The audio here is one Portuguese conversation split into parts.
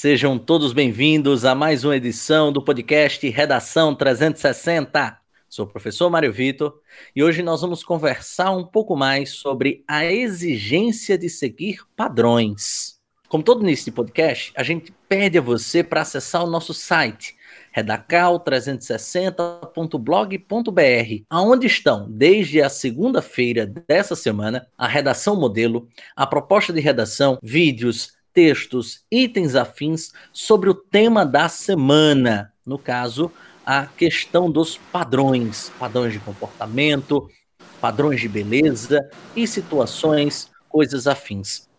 Sejam todos bem-vindos a mais uma edição do podcast Redação 360. Sou o professor Mário Vitor e hoje nós vamos conversar um pouco mais sobre a exigência de seguir padrões. Como todo início de podcast, a gente pede a você para acessar o nosso site redacal360.blog.br, aonde estão, desde a segunda-feira dessa semana, a redação modelo, a proposta de redação, vídeos, textos, itens afins sobre o tema da semana. No caso, a questão dos padrões, padrões de comportamento, padrões de beleza e situações, coisas afins.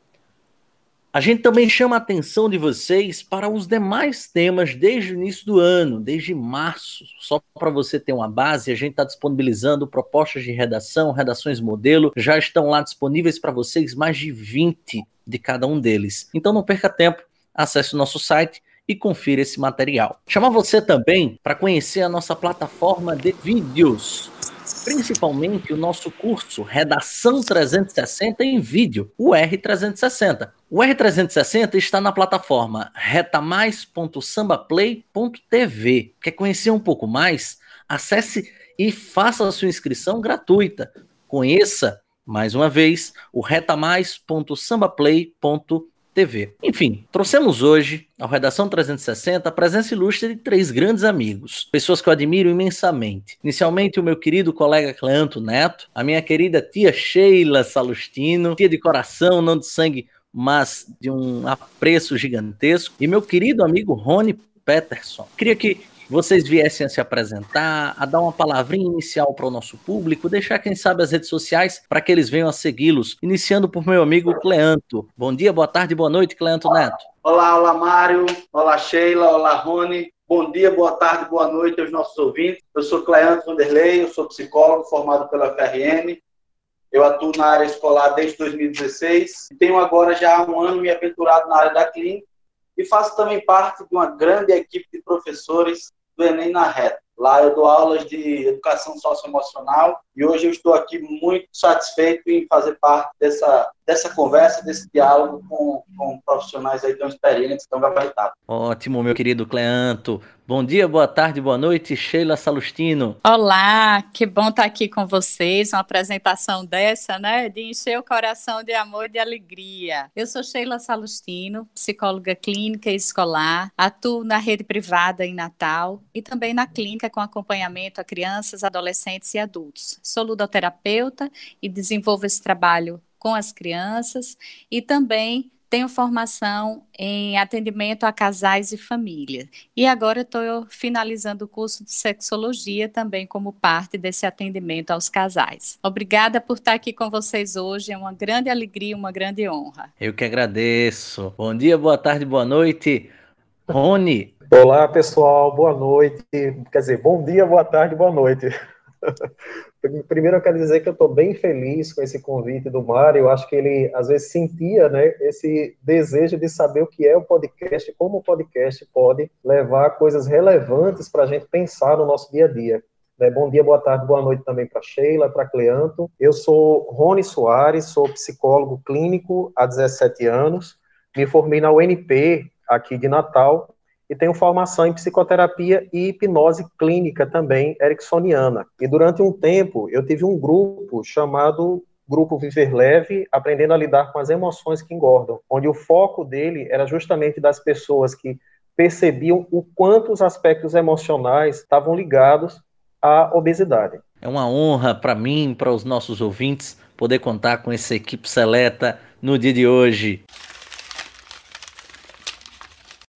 A gente também chama a atenção de vocês para os demais temas desde o início do ano, desde março. Só para você ter uma base, a gente está disponibilizando propostas de redação, redações modelo. Já estão lá disponíveis para vocês mais de 20 de cada um deles. Então não perca tempo, acesse o nosso site e confira esse material. Chamar você também para conhecer a nossa plataforma de vídeos, principalmente o nosso curso Redação 360 em vídeo, o R360. O R360 está na plataforma retamais.sambaplay.tv. Quer conhecer um pouco mais? Acesse e faça a sua inscrição gratuita. Conheça mais uma vez, o retamais.sambaplay.tv. Enfim, trouxemos hoje ao Redação 360 a presença ilustre de três grandes amigos, pessoas que eu admiro imensamente. Inicialmente, o meu querido colega Cleanto Neto, a minha querida tia Sheila Salustino, tia de coração, não de sangue, mas de um apreço gigantesco, e meu querido amigo Rony Peterson. Queria que vocês viessem a se apresentar, a dar uma palavrinha inicial para o nosso público, deixar, quem sabe, as redes sociais para que eles venham a segui-los, iniciando por meu amigo Cleanto. Bom dia, boa tarde, boa noite, Cleanto Neto. Olá, olá, Mário. Olá, Sheila. Olá, Rony. Bom dia, boa tarde, boa noite aos nossos ouvintes. Eu sou Cleanto Vanderlei, eu sou psicólogo formado pela FRM. Eu atuo na área escolar desde 2016. Tenho agora já um ano me aventurado na área da clínica e faço também parte de uma grande equipe de professores do Enem na Reta. Lá eu dou aulas de educação socioemocional e hoje eu estou aqui muito satisfeito em fazer parte dessa, dessa conversa, desse diálogo com, com profissionais aí tão experientes, tão gabaritados. Ótimo, meu querido Cleanto. Bom dia, boa tarde, boa noite, Sheila Salustino. Olá, que bom estar aqui com vocês, uma apresentação dessa, né, de encher o coração de amor e de alegria. Eu sou Sheila Salustino, psicóloga clínica e escolar, atuo na rede privada em Natal e também na clínica com acompanhamento a crianças, adolescentes e adultos. Sou ludoterapeuta e desenvolvo esse trabalho com as crianças e também tenho formação em atendimento a casais e família. E agora estou finalizando o curso de sexologia também como parte desse atendimento aos casais. Obrigada por estar aqui com vocês hoje. É uma grande alegria, uma grande honra. Eu que agradeço. Bom dia, boa tarde, boa noite. Rony. Olá, pessoal. Boa noite. Quer dizer, bom dia, boa tarde, boa noite. Primeiro eu quero dizer que eu estou bem feliz com esse convite do Mário. Eu acho que ele às vezes sentia, né, esse desejo de saber o que é o podcast, como o podcast pode levar coisas relevantes para a gente pensar no nosso dia a dia. Né? Bom dia, boa tarde, boa noite também para Sheila, para Cleanto. Eu sou Rony Soares, sou psicólogo clínico há 17 anos. Me formei na UNP aqui de Natal e tenho formação em psicoterapia e hipnose clínica também ericksoniana. E durante um tempo eu tive um grupo chamado Grupo Viver Leve, aprendendo a lidar com as emoções que engordam, onde o foco dele era justamente das pessoas que percebiam o quanto os aspectos emocionais estavam ligados à obesidade. É uma honra para mim, para os nossos ouvintes, poder contar com essa equipe seleta no dia de hoje.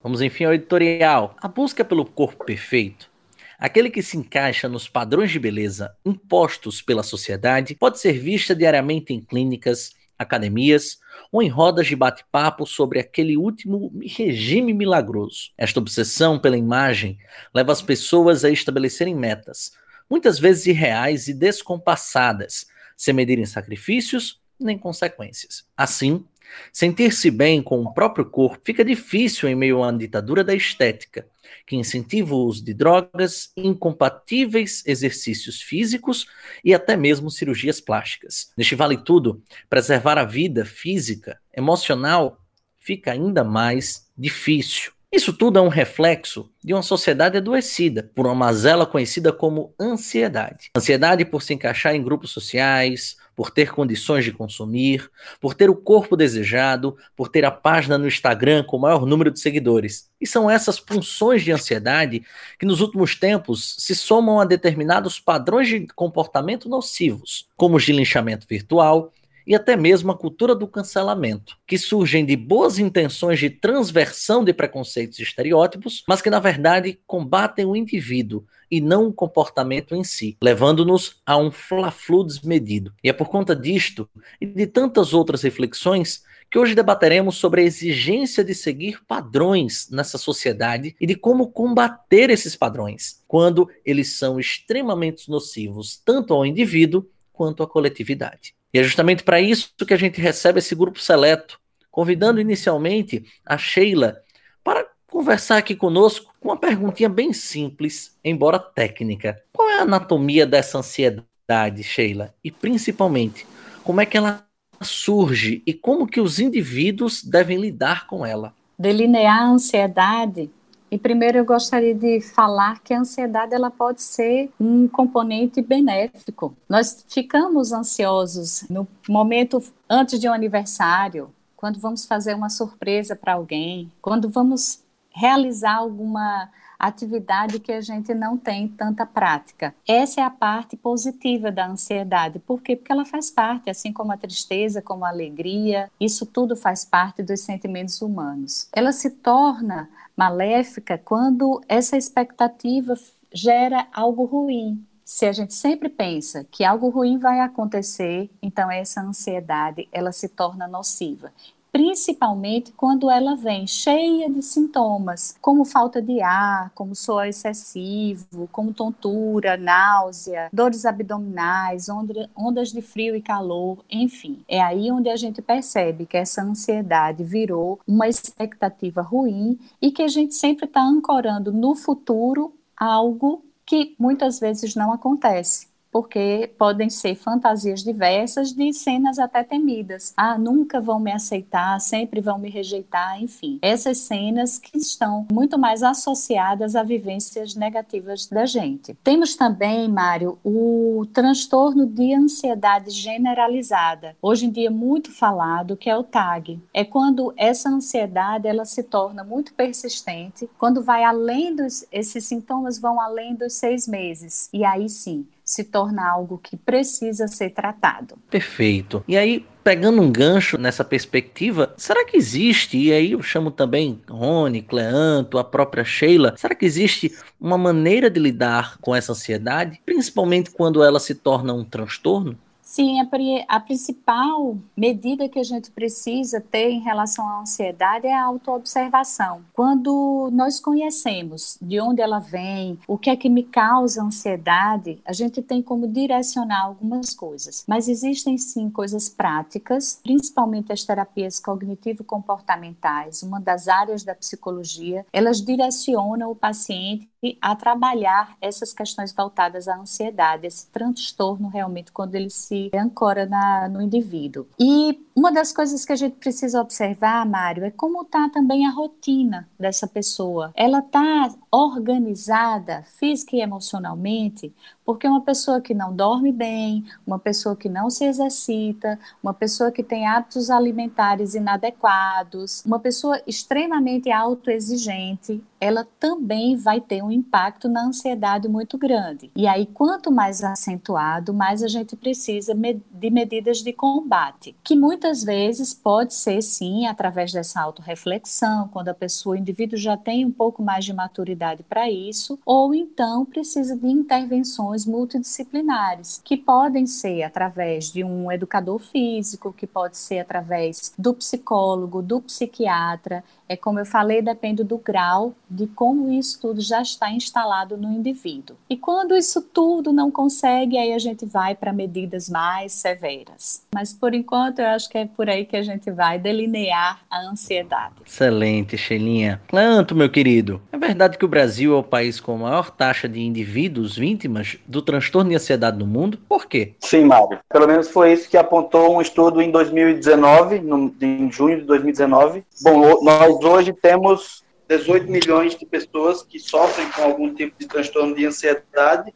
Vamos enfim ao editorial. A busca pelo corpo perfeito, aquele que se encaixa nos padrões de beleza impostos pela sociedade, pode ser vista diariamente em clínicas, academias ou em rodas de bate-papo sobre aquele último regime milagroso. Esta obsessão pela imagem leva as pessoas a estabelecerem metas, muitas vezes irreais e descompassadas, sem medirem sacrifícios nem consequências. Assim, Sentir-se bem com o próprio corpo fica difícil em meio a uma ditadura da estética, que incentiva o uso de drogas, incompatíveis exercícios físicos e até mesmo cirurgias plásticas. Neste vale tudo, preservar a vida física, emocional, fica ainda mais difícil. Isso tudo é um reflexo de uma sociedade adoecida por uma mazela conhecida como ansiedade. Ansiedade por se encaixar em grupos sociais, por ter condições de consumir, por ter o corpo desejado, por ter a página no Instagram com o maior número de seguidores. E são essas funções de ansiedade que nos últimos tempos se somam a determinados padrões de comportamento nocivos, como os de linchamento virtual, e até mesmo a cultura do cancelamento, que surgem de boas intenções de transversão de preconceitos e estereótipos, mas que na verdade combatem o indivíduo e não o comportamento em si, levando-nos a um fla-flu desmedido. E é por conta disto e de tantas outras reflexões que hoje debateremos sobre a exigência de seguir padrões nessa sociedade e de como combater esses padrões, quando eles são extremamente nocivos tanto ao indivíduo quanto à coletividade. E é justamente para isso que a gente recebe esse grupo seleto, convidando inicialmente a Sheila para conversar aqui conosco com uma perguntinha bem simples, embora técnica. Qual é a anatomia dessa ansiedade, Sheila? E principalmente, como é que ela surge e como que os indivíduos devem lidar com ela? Delinear a ansiedade e primeiro eu gostaria de falar que a ansiedade ela pode ser um componente benéfico. Nós ficamos ansiosos no momento antes de um aniversário, quando vamos fazer uma surpresa para alguém, quando vamos realizar alguma atividade que a gente não tem tanta prática. Essa é a parte positiva da ansiedade. Por quê? Porque ela faz parte, assim como a tristeza, como a alegria, isso tudo faz parte dos sentimentos humanos. Ela se torna maléfica quando essa expectativa gera algo ruim. Se a gente sempre pensa que algo ruim vai acontecer, então essa ansiedade ela se torna nociva principalmente quando ela vem cheia de sintomas, como falta de ar, como suor excessivo, como tontura, náusea, dores abdominais, ondas de frio e calor, enfim. É aí onde a gente percebe que essa ansiedade virou uma expectativa ruim e que a gente sempre está ancorando no futuro algo que muitas vezes não acontece porque podem ser fantasias diversas de cenas até temidas. Ah, nunca vão me aceitar, sempre vão me rejeitar, enfim. Essas cenas que estão muito mais associadas a vivências negativas da gente. Temos também, Mário, o transtorno de ansiedade generalizada, hoje em dia muito falado, que é o TAG. É quando essa ansiedade ela se torna muito persistente, quando vai além dos esses sintomas vão além dos seis meses. E aí sim, se torna algo que precisa ser tratado. Perfeito. E aí, pegando um gancho nessa perspectiva, será que existe, e aí eu chamo também Rony, Cleanto, a própria Sheila, será que existe uma maneira de lidar com essa ansiedade, principalmente quando ela se torna um transtorno? Sim, a, a, principal medida que a gente precisa ter em relação à ansiedade é a autoobservação. Quando nós conhecemos de onde ela vem, o que é que me causa ansiedade, a gente tem como direcionar algumas coisas. Mas existem sim coisas práticas, principalmente as terapias cognitivo-comportamentais, uma das áreas da psicologia, elas direcionam o paciente a trabalhar essas questões voltadas à ansiedade, esse transtorno realmente quando ele se ancora na, no indivíduo. E uma das coisas que a gente precisa observar, Mário, é como está também a rotina dessa pessoa. Ela está organizada física e emocionalmente, porque uma pessoa que não dorme bem, uma pessoa que não se exercita, uma pessoa que tem hábitos alimentares inadequados, uma pessoa extremamente autoexigente, ela também vai ter um impacto na ansiedade muito grande. E aí, quanto mais acentuado, mais a gente precisa de medidas de combate, que muitas vezes pode ser sim através dessa autorreflexão, quando a pessoa, o indivíduo já tem um pouco mais de maturidade para isso, ou então precisa de intervenções multidisciplinares, que podem ser através de um educador físico, que pode ser através do psicólogo, do psiquiatra, é como eu falei, depende do grau de como isso tudo já está instalado no indivíduo. E quando isso tudo não consegue, aí a gente vai para medidas mais severas. Mas por enquanto eu acho que é por aí que a gente vai delinear a ansiedade. Excelente, Sheilinha. Clanto, meu querido, é verdade que o Brasil é o país com a maior taxa de indivíduos vítimas do transtorno de ansiedade no mundo? Por quê? Sim, Mário. Pelo menos foi isso que apontou um estudo em 2019, no, em junho de 2019. Bom, nós hoje temos 18 milhões de pessoas que sofrem com algum tipo de transtorno de ansiedade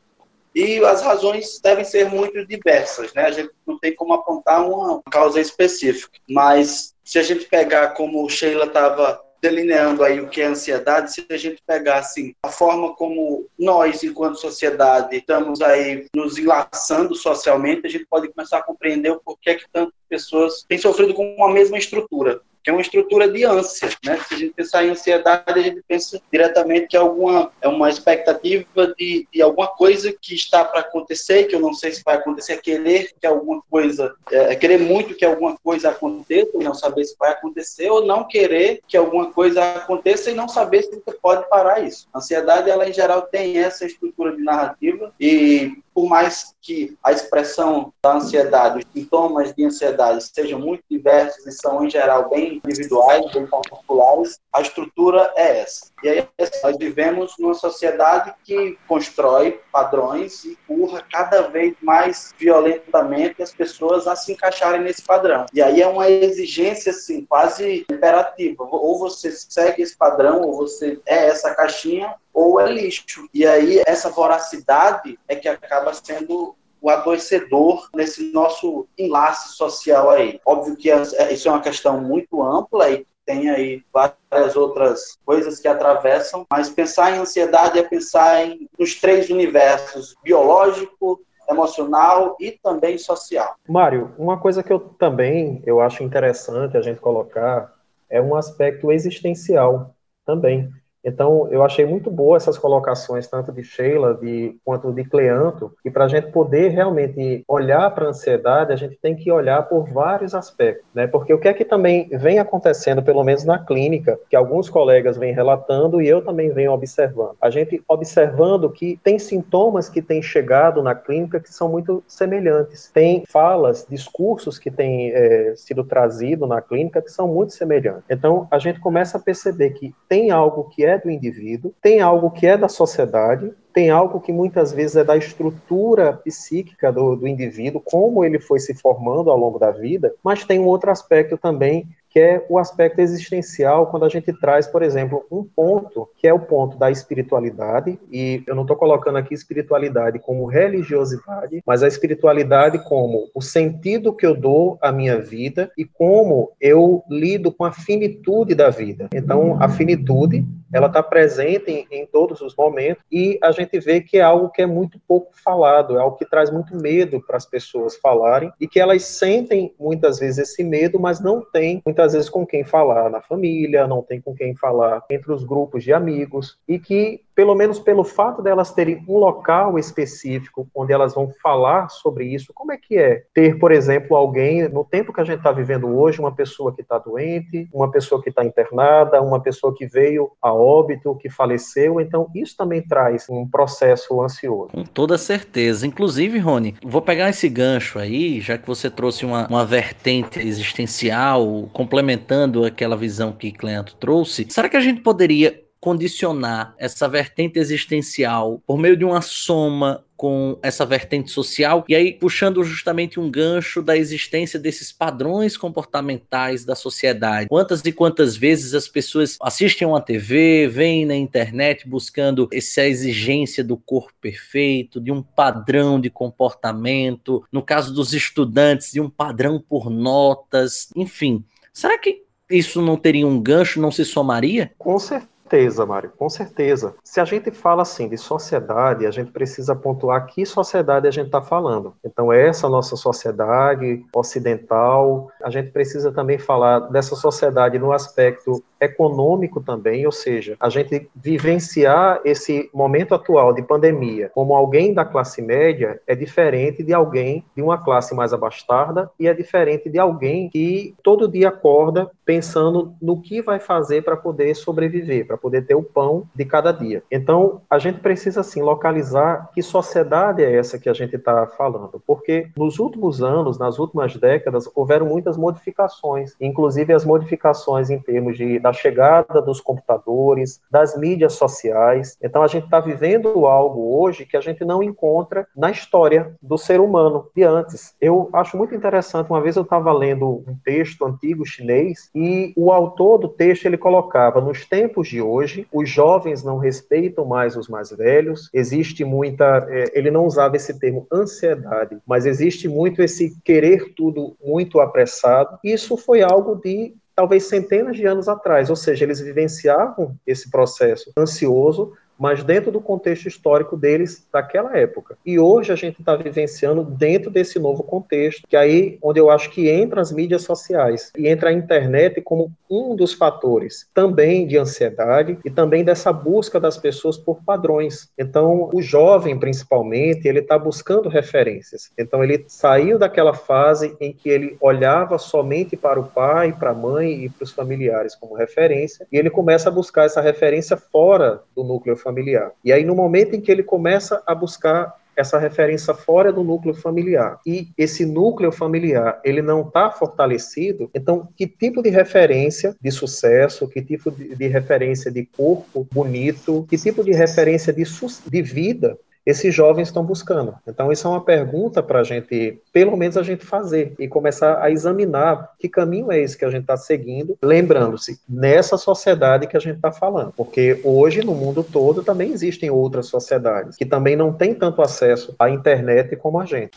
e as razões devem ser muito diversas, né? A gente não tem como apontar uma causa específica, mas se a gente pegar como Sheila estava delineando aí o que é ansiedade, se a gente pegar assim a forma como nós, enquanto sociedade, estamos aí nos enlaçando socialmente, a gente pode começar a compreender o porquê que tantas pessoas têm sofrido com uma mesma estrutura que é uma estrutura de ânsia, né? Se a gente pensar em ansiedade, a gente pensa diretamente que é alguma é uma expectativa de, de alguma coisa que está para acontecer, que eu não sei se vai acontecer, é querer que alguma coisa, é, é querer muito que alguma coisa aconteça, não saber se vai acontecer, ou não querer que alguma coisa aconteça e não saber se você pode parar isso. A ansiedade, ela em geral tem essa estrutura de narrativa e por mais que a expressão da ansiedade, os sintomas de ansiedade sejam muito diversos e são, em geral, bem individuais, bem particulares, a estrutura é essa. E aí, nós vivemos numa sociedade que constrói padrões e empurra cada vez mais violentamente as pessoas a se encaixarem nesse padrão. E aí é uma exigência, assim, quase imperativa. Ou você segue esse padrão, ou você é essa caixinha, ou é lixo. E aí essa voracidade é que acaba sendo o adoecedor nesse nosso enlace social aí. Óbvio que é, isso é uma questão muito ampla e tem aí várias outras coisas que atravessam, mas pensar em ansiedade é pensar em nos três universos, biológico, emocional e também social. Mário, uma coisa que eu também eu acho interessante a gente colocar é um aspecto existencial também. Então, eu achei muito boa essas colocações, tanto de Sheila de, quanto de Cleanto, e para a gente poder realmente olhar para a ansiedade, a gente tem que olhar por vários aspectos, né? Porque o que é que também vem acontecendo, pelo menos na clínica, que alguns colegas vêm relatando e eu também venho observando. A gente observando que tem sintomas que têm chegado na clínica que são muito semelhantes. Tem falas, discursos que têm é, sido trazido na clínica que são muito semelhantes. Então, a gente começa a perceber que tem algo que é é do indivíduo, tem algo que é da sociedade, tem algo que muitas vezes é da estrutura psíquica do, do indivíduo, como ele foi se formando ao longo da vida, mas tem um outro aspecto também que é o aspecto existencial, quando a gente traz, por exemplo, um ponto, que é o ponto da espiritualidade, e eu não estou colocando aqui espiritualidade como religiosidade, mas a espiritualidade como o sentido que eu dou à minha vida e como eu lido com a finitude da vida. Então, a finitude, ela está presente em, em todos os momentos, e a gente vê que é algo que é muito pouco falado, é algo que traz muito medo para as pessoas falarem, e que elas sentem muitas vezes esse medo, mas não têm muitas vezes com quem falar na família, não tem com quem falar entre os grupos de amigos, e que pelo menos pelo fato delas terem um local específico onde elas vão falar sobre isso, como é que é ter, por exemplo, alguém, no tempo que a gente está vivendo hoje, uma pessoa que está doente, uma pessoa que está internada, uma pessoa que veio a óbito, que faleceu, então isso também traz um processo ansioso. Com toda certeza. Inclusive, Rony, vou pegar esse gancho aí, já que você trouxe uma, uma vertente existencial, complementando aquela visão que Cleanto trouxe, será que a gente poderia condicionar essa vertente existencial por meio de uma soma com essa vertente social, e aí puxando justamente um gancho da existência desses padrões comportamentais da sociedade. Quantas e quantas vezes as pessoas assistem uma TV, vêm na internet buscando essa exigência do corpo perfeito, de um padrão de comportamento, no caso dos estudantes, de um padrão por notas, enfim. Será que isso não teria um gancho, não se somaria? Com certeza certeza, Mário, com certeza. Se a gente fala assim de sociedade, a gente precisa pontuar que sociedade a gente está falando. Então, essa nossa sociedade ocidental, a gente precisa também falar dessa sociedade no aspecto econômico também, ou seja, a gente vivenciar esse momento atual de pandemia como alguém da classe média é diferente de alguém de uma classe mais abastada e é diferente de alguém que todo dia acorda pensando no que vai fazer para poder sobreviver, para poder ter o pão de cada dia. Então, a gente precisa, assim, localizar que sociedade é essa que a gente está falando, porque nos últimos anos, nas últimas décadas, houveram muitas modificações, inclusive as modificações em termos de, da chegada dos computadores, das mídias sociais. Então, a gente está vivendo algo hoje que a gente não encontra na história do ser humano de antes. Eu acho muito interessante, uma vez eu estava lendo um texto antigo chinês e o autor do texto ele colocava nos tempos de hoje. Os jovens não respeitam mais os mais velhos, existe muita, é, ele não usava esse termo ansiedade, mas existe muito esse querer tudo muito apressado. Isso foi algo de talvez centenas de anos atrás, ou seja, eles vivenciavam esse processo ansioso mas dentro do contexto histórico deles daquela época. E hoje a gente está vivenciando dentro desse novo contexto, que aí onde eu acho que entra as mídias sociais e entra a internet como um dos fatores também de ansiedade e também dessa busca das pessoas por padrões. Então, o jovem, principalmente, ele está buscando referências. Então, ele saiu daquela fase em que ele olhava somente para o pai, para a mãe e para os familiares como referência, e ele começa a buscar essa referência fora do núcleo familiar familiar. E aí, no momento em que ele começa a buscar essa referência fora do núcleo familiar e esse núcleo familiar ele não está fortalecido, então que tipo de referência de sucesso, que tipo de, de referência de corpo bonito, que tipo de referência de, de vida esses jovens estão buscando. Então, isso é uma pergunta para a gente, pelo menos, a gente fazer e começar a examinar que caminho é esse que a gente está seguindo, lembrando-se, nessa sociedade que a gente está falando. Porque hoje, no mundo todo, também existem outras sociedades que também não têm tanto acesso à internet como a gente.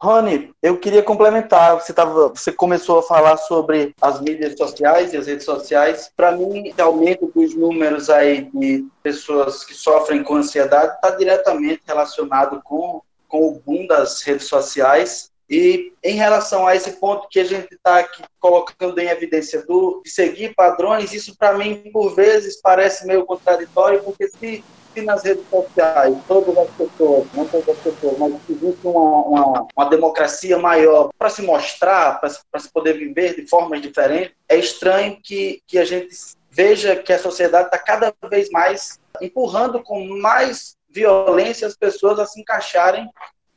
Rony, eu queria complementar. Você, tava, você começou a falar sobre as mídias sociais e as redes sociais. Para mim, o aumento dos números aí de pessoas que sofrem com ansiedade está diretamente relacionado com, com o boom das redes sociais. E em relação a esse ponto que a gente está aqui colocando em evidência do, de seguir padrões, isso para mim, por vezes, parece meio contraditório, porque se nas redes sociais, todas as pessoas, não todas as pessoas, mas existe uma, uma, uma democracia maior para se mostrar, para se poder viver de formas diferentes, é estranho que, que a gente veja que a sociedade está cada vez mais empurrando com mais violência as pessoas a se encaixarem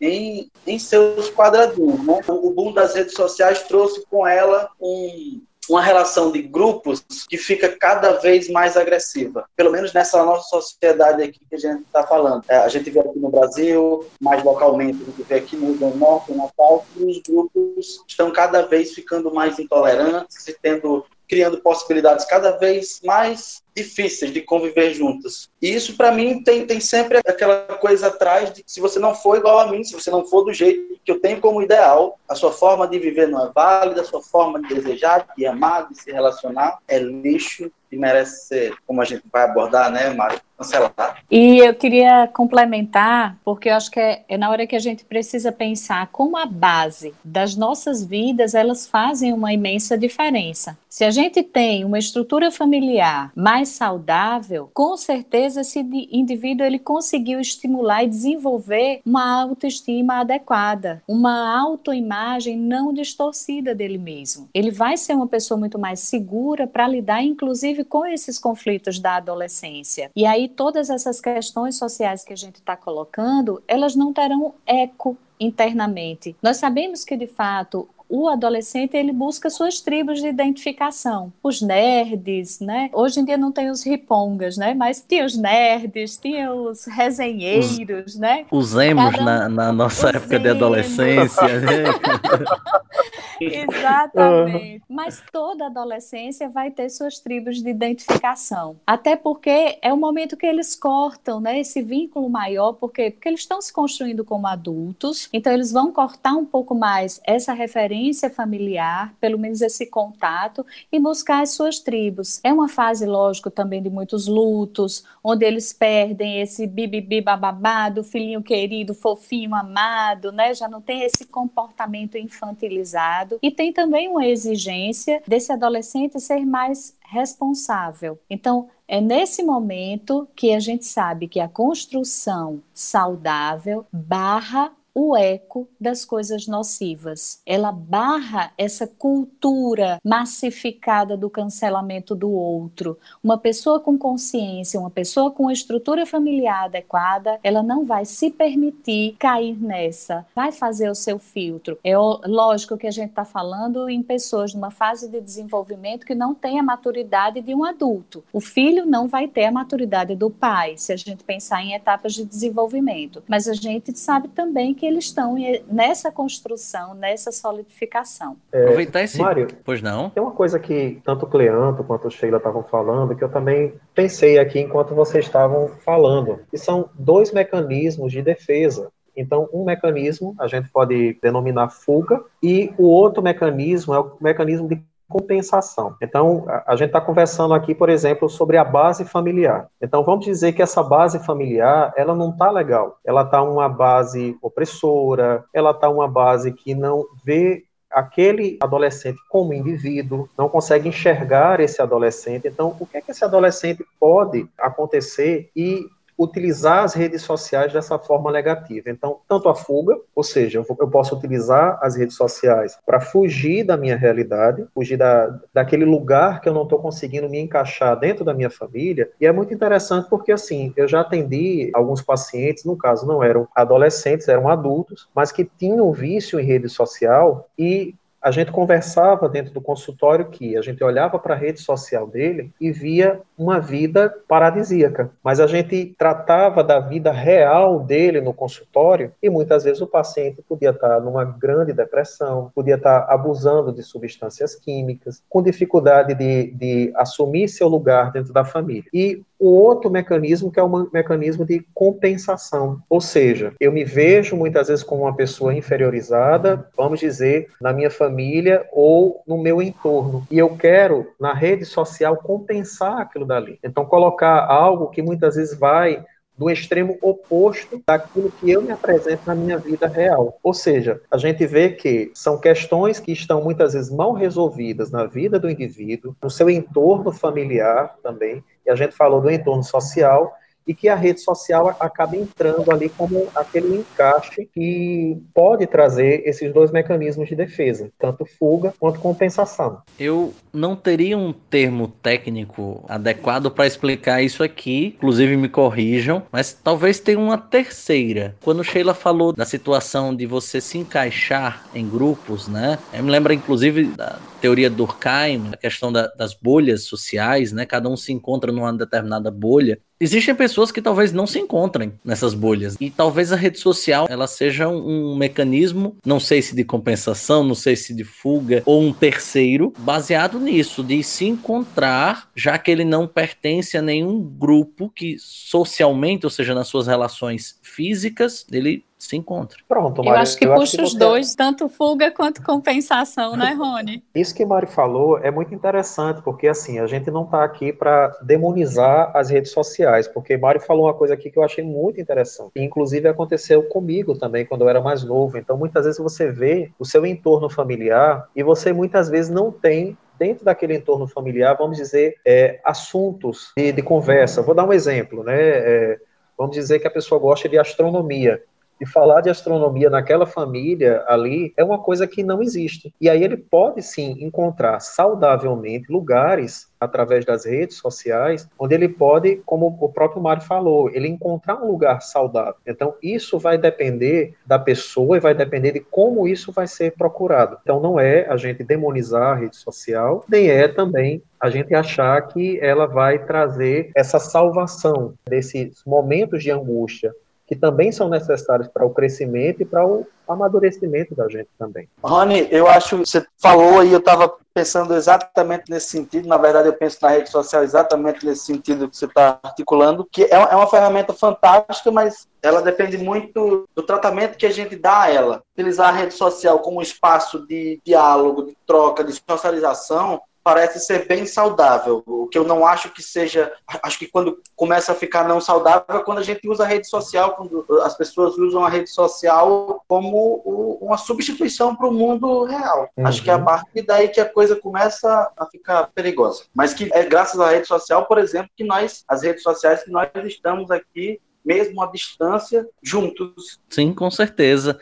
em, em seus quadradinhos. Né? O boom das redes sociais trouxe com ela um, uma relação de grupos que fica cada vez mais agressiva. Pelo menos nessa nossa sociedade aqui que a gente está falando. É, a gente vê aqui no Brasil, mais localmente, a gente vê aqui no Rio Norte, no Natal, que os grupos estão cada vez ficando mais intolerantes e tendo criando possibilidades cada vez mais difíceis de conviver juntas. E isso, para mim, tem, tem sempre aquela coisa atrás de que se você não for igual a mim, se você não for do jeito que eu tenho como ideal, a sua forma de viver não é válida, a sua forma de desejar, de amar, de se relacionar é lixo e merece ser, como a gente vai abordar, né, Mário? Cancelar. E eu queria complementar, porque eu acho que é, é, na hora que a gente precisa pensar como a base das nossas vidas, elas fazem uma imensa diferença. Se a gente tem uma estrutura familiar mais saudável, com certeza esse indivíduo ele conseguiu estimular e desenvolver uma autoestima adequada, uma autoimagem não distorcida dele mesmo. Ele vai ser uma pessoa muito mais segura para lidar, inclusive, com esses conflitos da adolescência. E aí todas essas questões sociais que a gente está colocando, elas não terão eco internamente. Nós sabemos que de fato o adolescente ele busca suas tribos de identificação. Os nerds, né? Hoje em dia não tem os ripongas, né? Mas tinha os nerds, tinha os resenheiros, os, né? Os emos um, na, na, nossa época emos. de adolescência. Exatamente. Mas toda adolescência vai ter suas tribos de identificação. Até porque é o momento que eles cortam, né? Esse vínculo maior, porque, porque eles estão se construindo como adultos, então eles vão cortar um pouco mais essa referência referência familiar, pelo menos esse contato, e buscar as suas tribos. É uma fase, lógico, também de muitos lutos, onde eles perdem esse bibibi bababá do filhinho querido, fofinho, amado, né? Já não tem esse comportamento infantilizado. E tem também uma exigência desse adolescente ser mais responsável. Então, é nesse momento que a gente sabe que a construção saudável barra o eco das coisas nocivas. Ela barra essa cultura massificada do cancelamento do outro. Uma pessoa com consciência, uma pessoa com estrutura familiar adequada, ela não vai se permitir cair nessa, vai fazer o seu filtro. É lógico que a gente está falando em pessoas numa fase de desenvolvimento que não tem a maturidade de um adulto. O filho não vai ter a maturidade do pai, se a gente pensar em etapas de desenvolvimento. Mas a gente sabe também que eles estão nessa construção, nessa solidificação. É, Aproveitar esse. Mário, pois não? Tem uma coisa que tanto o Cleanto quanto o Sheila estavam falando, que eu também pensei aqui enquanto vocês estavam falando, que são dois mecanismos de defesa. Então, um mecanismo a gente pode denominar fuga, e o outro mecanismo é o mecanismo de compensação. Então, a, gente está conversando aqui, por exemplo, sobre a base familiar. Então, vamos dizer que essa base familiar, ela não está legal. Ela está uma base opressora, ela está uma base que não vê aquele adolescente como indivíduo, não consegue enxergar esse adolescente. Então, o que é que esse adolescente pode acontecer e utilizar as redes sociais dessa forma negativa. Então, tanto a fuga, ou seja, eu posso utilizar as redes sociais para fugir da minha realidade, fugir da, daquele lugar que eu não estou conseguindo me encaixar dentro da minha família. E é muito interessante porque, assim, eu já atendi alguns pacientes, no caso não eram adolescentes, eram adultos, mas que tinham vício em rede social e a gente conversava dentro do consultório que a gente olhava para a rede social dele e via uma vida paradisíaca, mas a gente tratava da vida real dele no consultório e muitas vezes o paciente podia estar numa grande depressão, podia estar abusando de substâncias químicas, com dificuldade de, de assumir seu lugar dentro da família. E o outro mecanismo que é o mecanismo de compensação, ou seja, eu me vejo muitas vezes como uma pessoa inferiorizada, vamos dizer, na minha família ou no meu entorno, e eu quero na rede social compensar aquilo dali. Então colocar algo que muitas vezes vai do extremo oposto daquilo que eu me apresento na minha vida real. Ou seja, a gente vê que são questões que estão muitas vezes mal resolvidas na vida do indivíduo, no seu entorno familiar também, a gente falou do entorno social, e que a rede social acaba entrando ali como aquele encaixe que pode trazer esses dois mecanismos de defesa, tanto fuga quanto compensação. Eu não teria um termo técnico adequado para explicar isso aqui, inclusive me corrijam, mas talvez tenha uma terceira. Quando Sheila falou da situação de você se encaixar em grupos, né? Eu me lembra inclusive da teoria Durkheim, a questão da, das bolhas sociais, né? Cada um se encontra numa determinada bolha. Existem pessoas que talvez não se encontrem nessas bolhas e talvez a rede social ela seja um, um mecanismo, não sei se de compensação, não sei se de fuga ou um terceiro, baseado nisso de se encontrar, já que ele não pertence a nenhum grupo que socialmente, ou seja, nas suas relações físicas, ele se encontra. Pronto, Mari, Eu acho que eu puxa acho que os você... dois, tanto fuga quanto compensação, né, Rony? Isso que Mari falou é muito interessante, porque assim, a gente não está aqui para demonizar as redes sociais, porque Mari falou uma coisa aqui que eu achei muito interessante. E, inclusive aconteceu comigo também quando eu era mais novo. Então, muitas vezes você vê o seu entorno familiar e você muitas vezes não tem dentro daquele entorno familiar, vamos dizer, é, assuntos de, de, conversa. Vou dar um exemplo, né? É, vamos dizer que a pessoa gosta de astronomia e falar de astronomia naquela família ali é uma coisa que não existe. E aí ele pode sim encontrar saudavelmente lugares através das redes sociais, onde ele pode, como o próprio Mário falou, ele encontrar um lugar saudável. Então, isso vai depender da pessoa e vai depender de como isso vai ser procurado. Então, não é a gente demonizar a rede social, nem é também a gente achar que ela vai trazer essa salvação desses momentos de angústia que também são necessários para o crescimento e para o amadurecimento da gente também. Rony, eu acho que você falou e eu estava pensando exatamente nesse sentido, na verdade eu penso na rede social exatamente nesse sentido que você está articulando, que é, é uma ferramenta fantástica, mas ela depende muito do tratamento que a gente dá a ela. Utilizar a rede social como um espaço de diálogo, de troca, de socialização, parece ser bem saudável. O que eu não acho que seja. Acho que quando começa a ficar não saudável é quando a gente usa a rede social, quando as pessoas usam a rede social como uma substituição para o mundo real. Uhum. Acho que é a uhum. partir daí que a coisa começa a ficar perigosa. Mas que é graças à rede social, por exemplo, que nós, as redes sociais, que nós estamos aqui mesmo à distância, juntos. Sim, com certeza.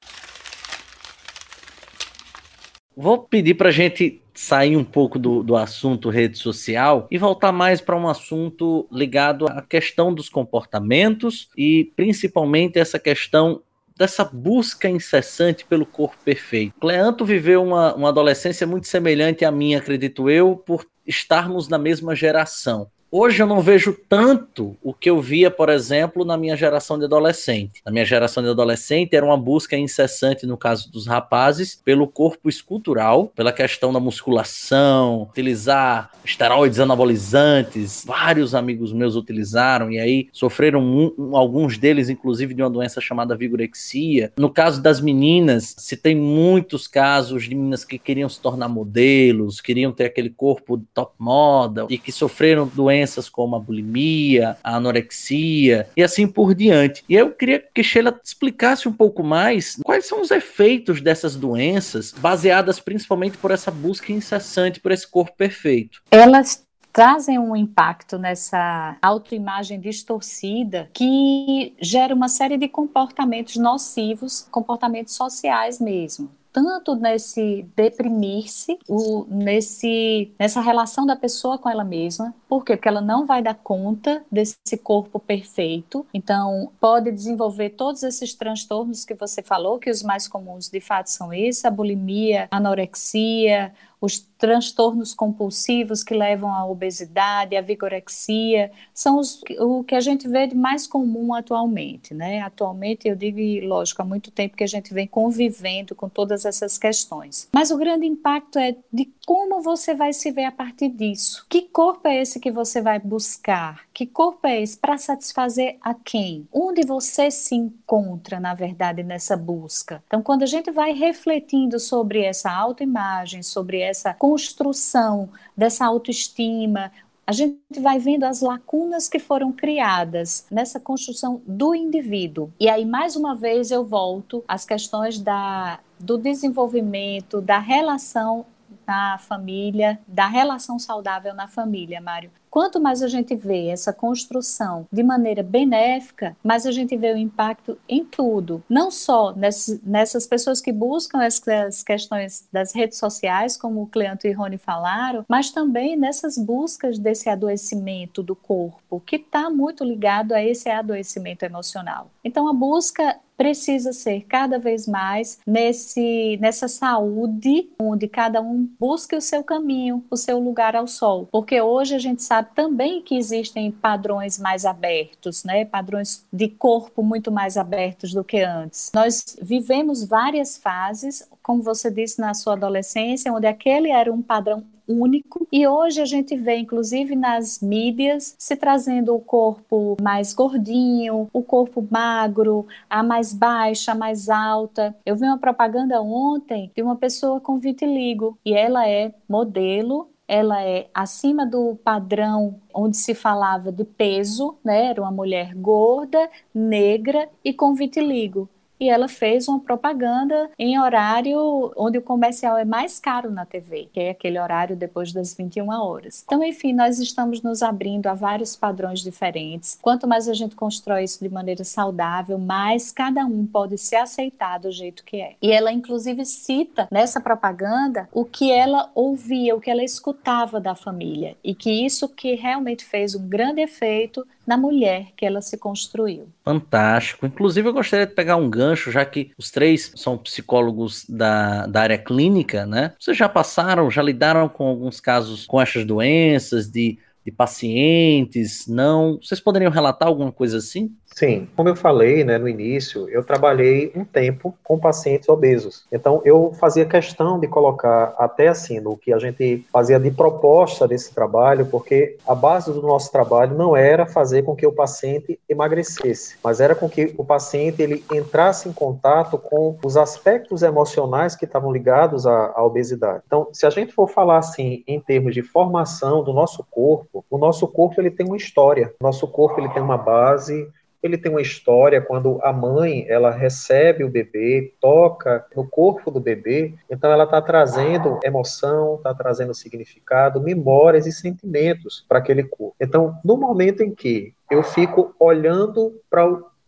Vou pedir para a gente sair um pouco do, do assunto rede social e voltar mais para um assunto ligado à questão dos comportamentos e principalmente essa questão dessa busca incessante pelo corpo perfeito. Cleanto viveu uma, uma adolescência muito semelhante à minha, acredito eu, por estarmos na mesma geração. Hoje eu não vejo tanto o que eu via, por exemplo, na minha geração de adolescente. Na minha geração de adolescente era uma busca incessante, no caso dos rapazes, pelo corpo escultural, pela questão da musculação, utilizar esteroides anabolizantes. Vários amigos meus utilizaram e aí sofreram um, alguns deles, inclusive, de uma doença chamada vigorexia. No caso das meninas, se tem muitos casos de meninas que queriam se tornar modelos, queriam ter aquele corpo top model e que sofreram doenças doenças como a bulimia, a anorexia e assim por diante. E eu queria que Sheila explicasse um pouco mais quais são os efeitos dessas doenças, baseadas principalmente por essa busca incessante por esse corpo perfeito. Elas trazem um impacto nessa autoimagem distorcida que gera uma série de comportamentos nocivos, comportamentos sociais mesmo tanto nesse deprimir-se, nesse, nessa relação da pessoa com ela mesma. Por quê? Porque ela não vai dar conta desse corpo perfeito. Então, pode desenvolver todos esses transtornos que você falou, que os mais comuns de fato são esses: a bulimia, a anorexia, os transtornos compulsivos que levam à obesidade, à vigorexia, são os, o que a gente vê de mais comum atualmente, né? Atualmente, eu digo, e lógico, há muito tempo que a gente vem convivendo com todas essas questões. Mas o grande impacto é de como você vai se ver a partir disso. Que corpo é esse que você vai buscar? Que corpo é esse para satisfazer a quem? Onde você se encontra, na verdade, nessa busca? Então, quando a gente vai refletindo sobre essa autoimagem, sobre essa construção dessa autoestima, a gente vai vendo as lacunas que foram criadas nessa construção do indivíduo. E aí, mais uma vez, eu volto às questões da, do desenvolvimento, da relação na família, da relação saudável na família, Mário. Quanto mais a gente vê essa construção de maneira benéfica, mais a gente vê o impacto em tudo. Não só nessas, nessas pessoas que buscam essas questões das redes sociais, como o Cleanto e Rony falaram, mas também nessas buscas desse adoecimento do corpo, que está muito ligado a esse adoecimento emocional. Então, a busca precisa ser cada vez mais nesse nessa saúde onde cada um busque o seu caminho, o seu lugar ao sol, porque hoje a gente sabe também que existem padrões mais abertos, né? Padrões de corpo muito mais abertos do que antes. Nós vivemos várias fases, como você disse na sua adolescência, onde aquele era um padrão único. E hoje a gente vê, inclusive nas mídias, se trazendo o corpo mais gordinho, o corpo magro, a mais baixa, a mais alta. Eu vi uma propaganda ontem de uma pessoa com vitiligo e ela é modelo ela é acima do padrão onde se falava de peso, né? Era uma mulher gorda, negra e com vitiligo e ela fez uma propaganda em horário onde o comercial é mais caro na TV, que é aquele horário depois das 21 horas. Então, enfim, nós estamos nos abrindo a vários padrões diferentes. Quanto mais a gente constrói isso de maneira saudável, mais cada um pode se aceitar do jeito que é. E ela, inclusive, cita nessa propaganda o que ela ouvia, o que ela escutava da família, e que isso que realmente fez um grande efeito na mulher que ela se construiu. Fantástico. Inclusive, eu gostaria de pegar um gancho, já que os três são psicólogos da, da área clínica, né? Vocês já passaram, já lidaram com alguns casos com essas doenças, de, de pacientes, não? Vocês poderiam relatar alguma coisa assim? Sim, como eu falei né, no início, eu trabalhei um tempo com pacientes obesos. Então, eu fazia questão de colocar até assim, no que a gente fazia de proposta desse trabalho, porque a base do nosso trabalho não era fazer com que o paciente emagrecesse, mas era com que o paciente ele entrasse em contato com os aspectos emocionais que estavam ligados à, à obesidade. Então, se a gente for falar assim em termos de formação do nosso corpo, o nosso corpo ele tem uma história, o nosso corpo ele tem uma base, ele tem uma história quando a mãe ela recebe o bebê, toca no corpo do bebê, então ela está trazendo emoção, está trazendo significado, memórias e sentimentos para aquele corpo. Então, no momento em que eu fico olhando para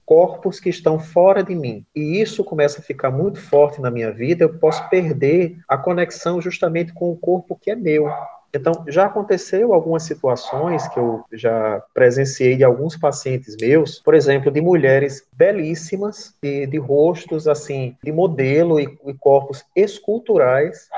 corpos que estão fora de mim. E isso começa a ficar muito forte na minha vida, eu posso perder a conexão justamente com o corpo que é meu. Então, já aconteceu algumas situações que eu já presenciei de alguns pacientes meus, por exemplo, de mulheres belíssimas, de, de rostos assim, de modelo e, e corpos esculturais,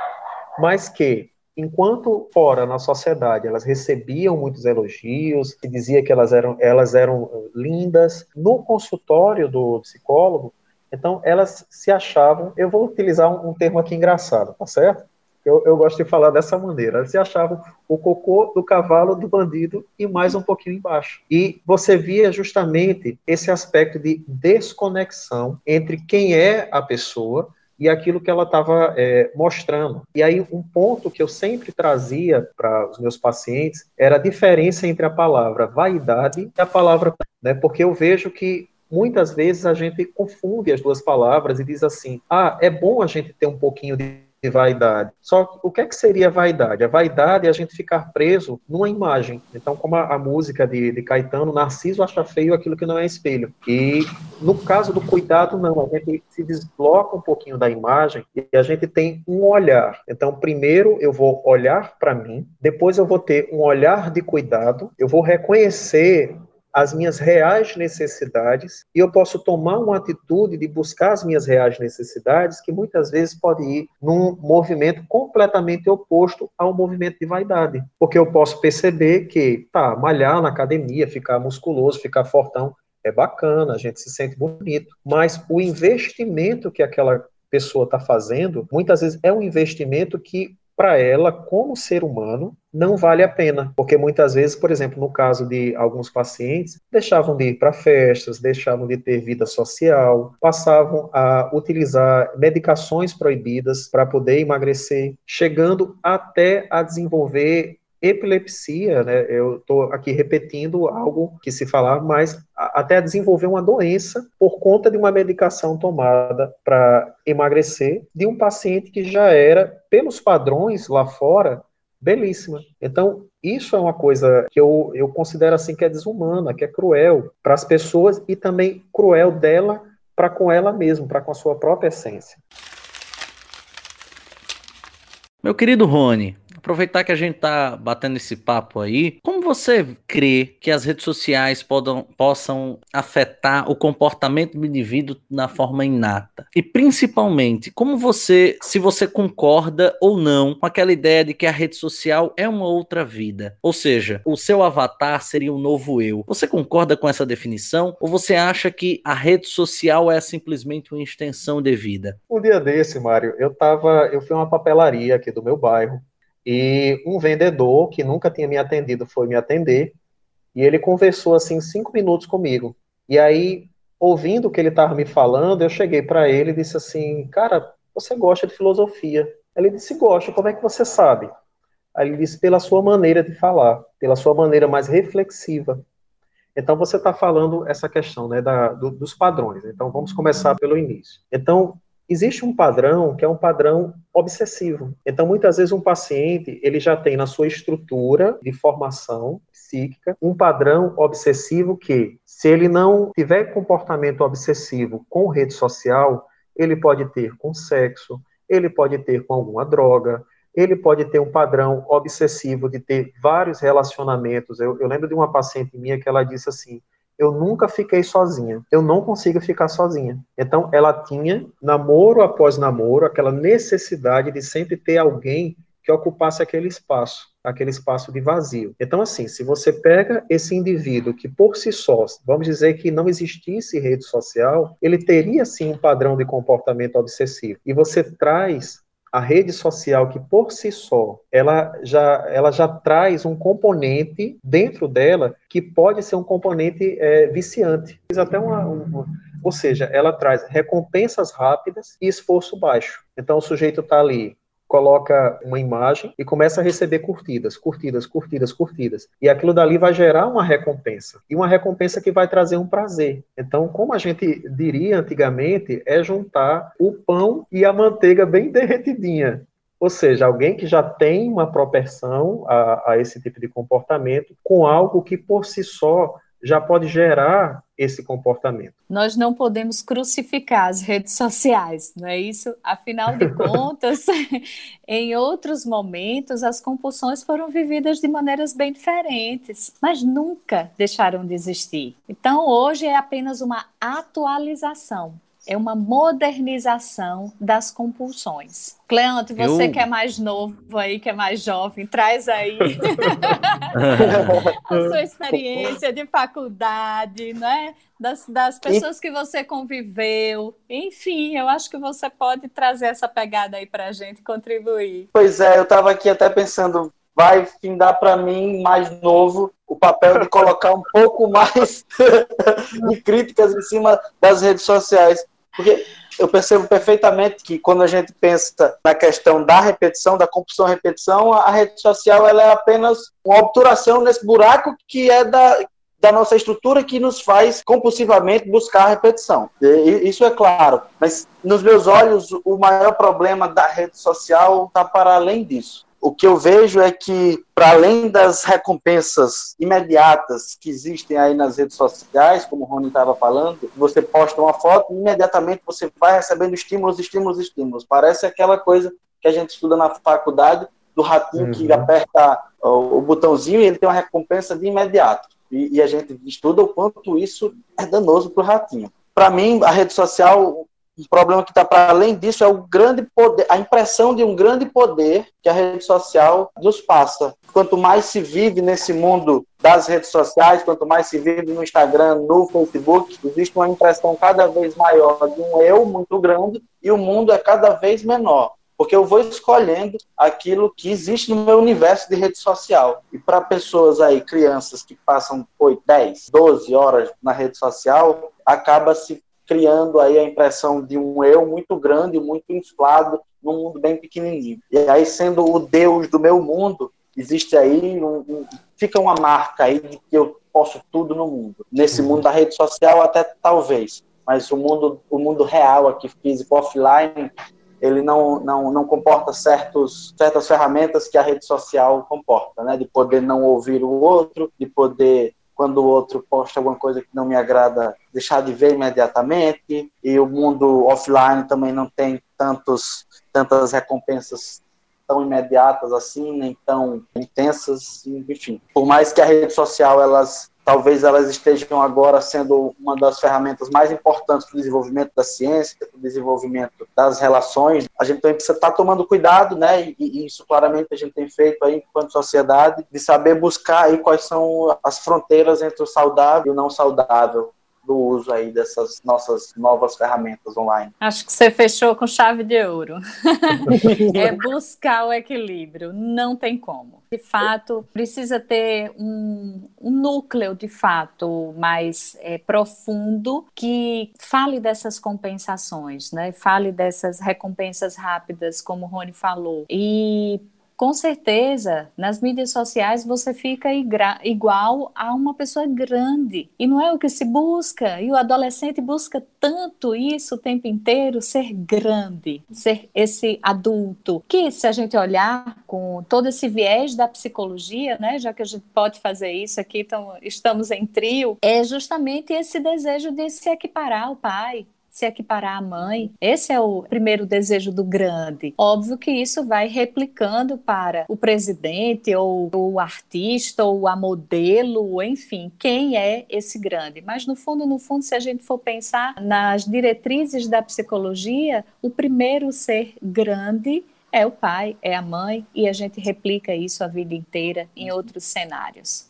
mas que enquanto fora na sociedade elas recebiam muitos elogios, se dizia que elas eram, elas eram lindas, no consultório do psicólogo, então elas se achavam, eu vou utilizar um, um termo aqui engraçado, tá certo? Eu, eu, gosto de falar dessa maneira. Elas se achavam o cocô do cavalo do bandido e mais um pouquinho embaixo. E você via justamente esse aspecto de desconexão entre quem é a pessoa e aquilo que ela estava é, mostrando. E aí, um ponto que eu sempre trazia para os meus pacientes era a diferença entre a palavra vaidade e a palavra. Né, porque eu vejo que muitas vezes a gente confunde as duas palavras e diz assim: ah, é bom a gente ter um pouquinho de de vaidade. Só o que é que seria vaidade? A vaidade é a gente ficar preso numa imagem. Então, como a, a música de, de, Caetano, Narciso acha feio aquilo que não é espelho. E no caso do cuidado, não. A gente se desbloca um pouquinho da imagem e a gente tem um olhar. Então, primeiro eu vou olhar para mim, depois eu vou ter um olhar de cuidado, eu vou reconhecer as minhas reais necessidades e eu posso tomar uma atitude de buscar as minhas reais necessidades que muitas vezes pode ir num movimento completamente oposto ao movimento de vaidade, porque eu posso perceber que tá malhar na academia, ficar musculoso, ficar fortão é bacana, a gente se sente bonito, mas o investimento que aquela pessoa está fazendo, muitas vezes é um investimento que para ela, como ser humano, não vale a pena, porque muitas vezes, por exemplo, no caso de alguns pacientes, deixavam de ir para festas, deixavam de ter vida social, passavam a utilizar medicações proibidas para poder emagrecer, chegando até a desenvolver epilepsia, né, eu estou aqui repetindo algo que se falar, mas até desenvolver uma doença por conta de uma medicação tomada para emagrecer de um paciente que já era, pelos padrões lá fora, belíssima. Então, isso é uma coisa que eu, eu considero assim que é desumana, que é cruel para as pessoas e também cruel dela para com ela mesma, para com a sua própria essência. Meu querido Rony, aproveitar que a gente tá batendo esse papo aí, como você crê que as redes sociais podam, possam afetar o comportamento do indivíduo na forma inata? E principalmente, como você, se você concorda ou não com aquela ideia de que a rede social é uma outra vida? Ou seja, o seu avatar seria um novo eu. Você concorda com essa definição? Ou você acha que a rede social é simplesmente uma extensão de vida? Um dia desse, Mário, eu tava, eu fui uma papelaria aqui do meu bairro e um vendedor que nunca tinha me atendido foi me atender e ele conversou assim cinco minutos comigo. E aí, ouvindo o que ele estava me falando, eu cheguei para ele e disse assim: Cara, você gosta de filosofia? Ele disse: Gosto. Como é que você sabe? Aí ele disse: Pela sua maneira de falar, pela sua maneira mais reflexiva. Então você está falando essa questão né, da, do, dos padrões. Então vamos começar pelo início. Então existe um padrão que é um padrão obsessivo. Então, muitas vezes um paciente, ele já tem na sua estrutura de formação psíquica um padrão obsessivo que, se ele não tiver comportamento obsessivo com rede social, ele pode ter com sexo, ele pode ter com alguma droga, ele pode ter um padrão obsessivo de ter vários relacionamentos. Eu, eu lembro de uma paciente minha que ela disse assim: eu nunca fiquei sozinha. Eu não consigo ficar sozinha. Então, ela tinha, namoro após namoro, aquela necessidade de sempre ter alguém que ocupasse aquele espaço, aquele espaço de vazio. Então, assim, se você pega esse indivíduo que por si só, vamos dizer que não existisse rede social, ele teria sim um padrão de comportamento obsessivo. E você traz a rede social que por si só ela já, ela já traz um componente dentro dela que pode ser um componente é, viciante. Até uma, uma, ou seja, ela traz recompensas rápidas e esforço baixo. Então o sujeito está ali coloca uma imagem e começa a receber curtidas, curtidas, curtidas, curtidas. E aquilo dali vai gerar uma recompensa. E uma recompensa que vai trazer um prazer. Então, como a gente diria antigamente, é juntar o pão e a manteiga bem derretidinha. Ou seja, alguém que já tem uma propensão a, a esse tipo de comportamento com algo que por si só já pode gerar esse comportamento. Nós não podemos crucificar as redes sociais, não é isso? Afinal de contas, em outros momentos, as compulsões foram vividas de maneiras bem diferentes, mas nunca deixaram de existir. Então, hoje é apenas uma atualização é uma modernização das compulsões. Cleante, você Eu... que é mais novo aí, que é mais jovem, traz aí a sua experiência de faculdade, né? Das, das pessoas que você conviveu. Enfim, eu acho que você pode trazer essa pegada aí para a gente contribuir. Pois é, eu estava aqui até pensando, vai findar para mim, mais novo, o papel de colocar um pouco mais de críticas em cima das redes sociais. Porque eu percebo perfeitamente que quando a gente pensa na questão da repetição, da compulsão repetição, a rede social ela é apenas uma obturação nesse buraco que é da, da nossa estrutura que nos faz compulsivamente buscar a repetição. E, isso é claro, mas nos meus olhos o maior problema da rede social está para além disso o que eu vejo é que, para além das recompensas imediatas que existem aí nas redes sociais, como o Rony estava falando, você posta uma foto e imediatamente você vai recebendo estímulos, estímulos, estímulos. Parece aquela coisa que a gente estuda na faculdade, do ratinho uhum. que aperta o, o, botãozinho e ele tem uma recompensa de imediato. E, e a gente estuda o quanto isso é danoso para o ratinho. Para mim, a rede social um problema que está para além disso é o grande poder, a impressão de um grande poder que a rede social nos passa. Quanto mais se vive nesse mundo das redes sociais, quanto mais se vive no Instagram, no Facebook, existe uma impressão cada vez maior de um eu muito grande e o mundo é cada vez menor. Porque eu vou escolhendo aquilo que existe no meu universo de rede social. E para pessoas aí, crianças que passam 8, 10, 12 horas na rede social, acaba se criando aí a impressão de um eu muito grande, muito inflado, num mundo bem pequenininho. E aí, sendo o Deus do meu mundo, existe aí, um, um, fica uma marca aí de que eu posso tudo no mundo. Nesse mundo da rede social, até talvez, mas o mundo, o mundo real aqui, físico, offline, ele não, não, não comporta certos, certas ferramentas que a rede social comporta, né? De poder não ouvir o outro, de poder quando o outro posta alguma coisa que não me agrada, deixar de ver imediatamente. E o mundo offline também não tem tantos, tantas recompensas tão imediatas assim, nem tão intensas, enfim. Por mais que a rede social elas talvez elas estejam agora sendo uma das ferramentas mais importantes para o desenvolvimento da ciência, para o desenvolvimento das relações. A gente também precisa estar tomando cuidado, né? E, e, isso claramente a gente tem feito aí enquanto sociedade, de saber buscar aí quais são as fronteiras entre o saudável e o não saudável do uso aí dessas nossas novas ferramentas online. Acho que você fechou com chave de ouro. é buscar o equilíbrio, não tem como. De fato, precisa ter um, um núcleo de fato mais é, profundo que fale dessas compensações, né? Fale dessas recompensas rápidas, como o Rony falou. E com certeza, nas mídias sociais você fica igual a uma pessoa grande. E não é o que se busca. E o adolescente busca tanto isso o tempo inteiro, ser grande, ser esse adulto. Que se a gente olhar com todo esse viés da psicologia, né, já que a gente pode fazer isso aqui, então estamos em trio, é justamente esse desejo de se equiparar ao pai, se equiparar à mãe. Esse é o primeiro desejo do grande. Óbvio que isso vai replicando para o presidente, ou o artista, ou a modelo, enfim, quem é esse grande. Mas no fundo, no fundo, se a gente for pensar nas diretrizes da psicologia, o primeiro ser grande é o pai, é a mãe, e a gente replica isso a vida inteira em outros cenários.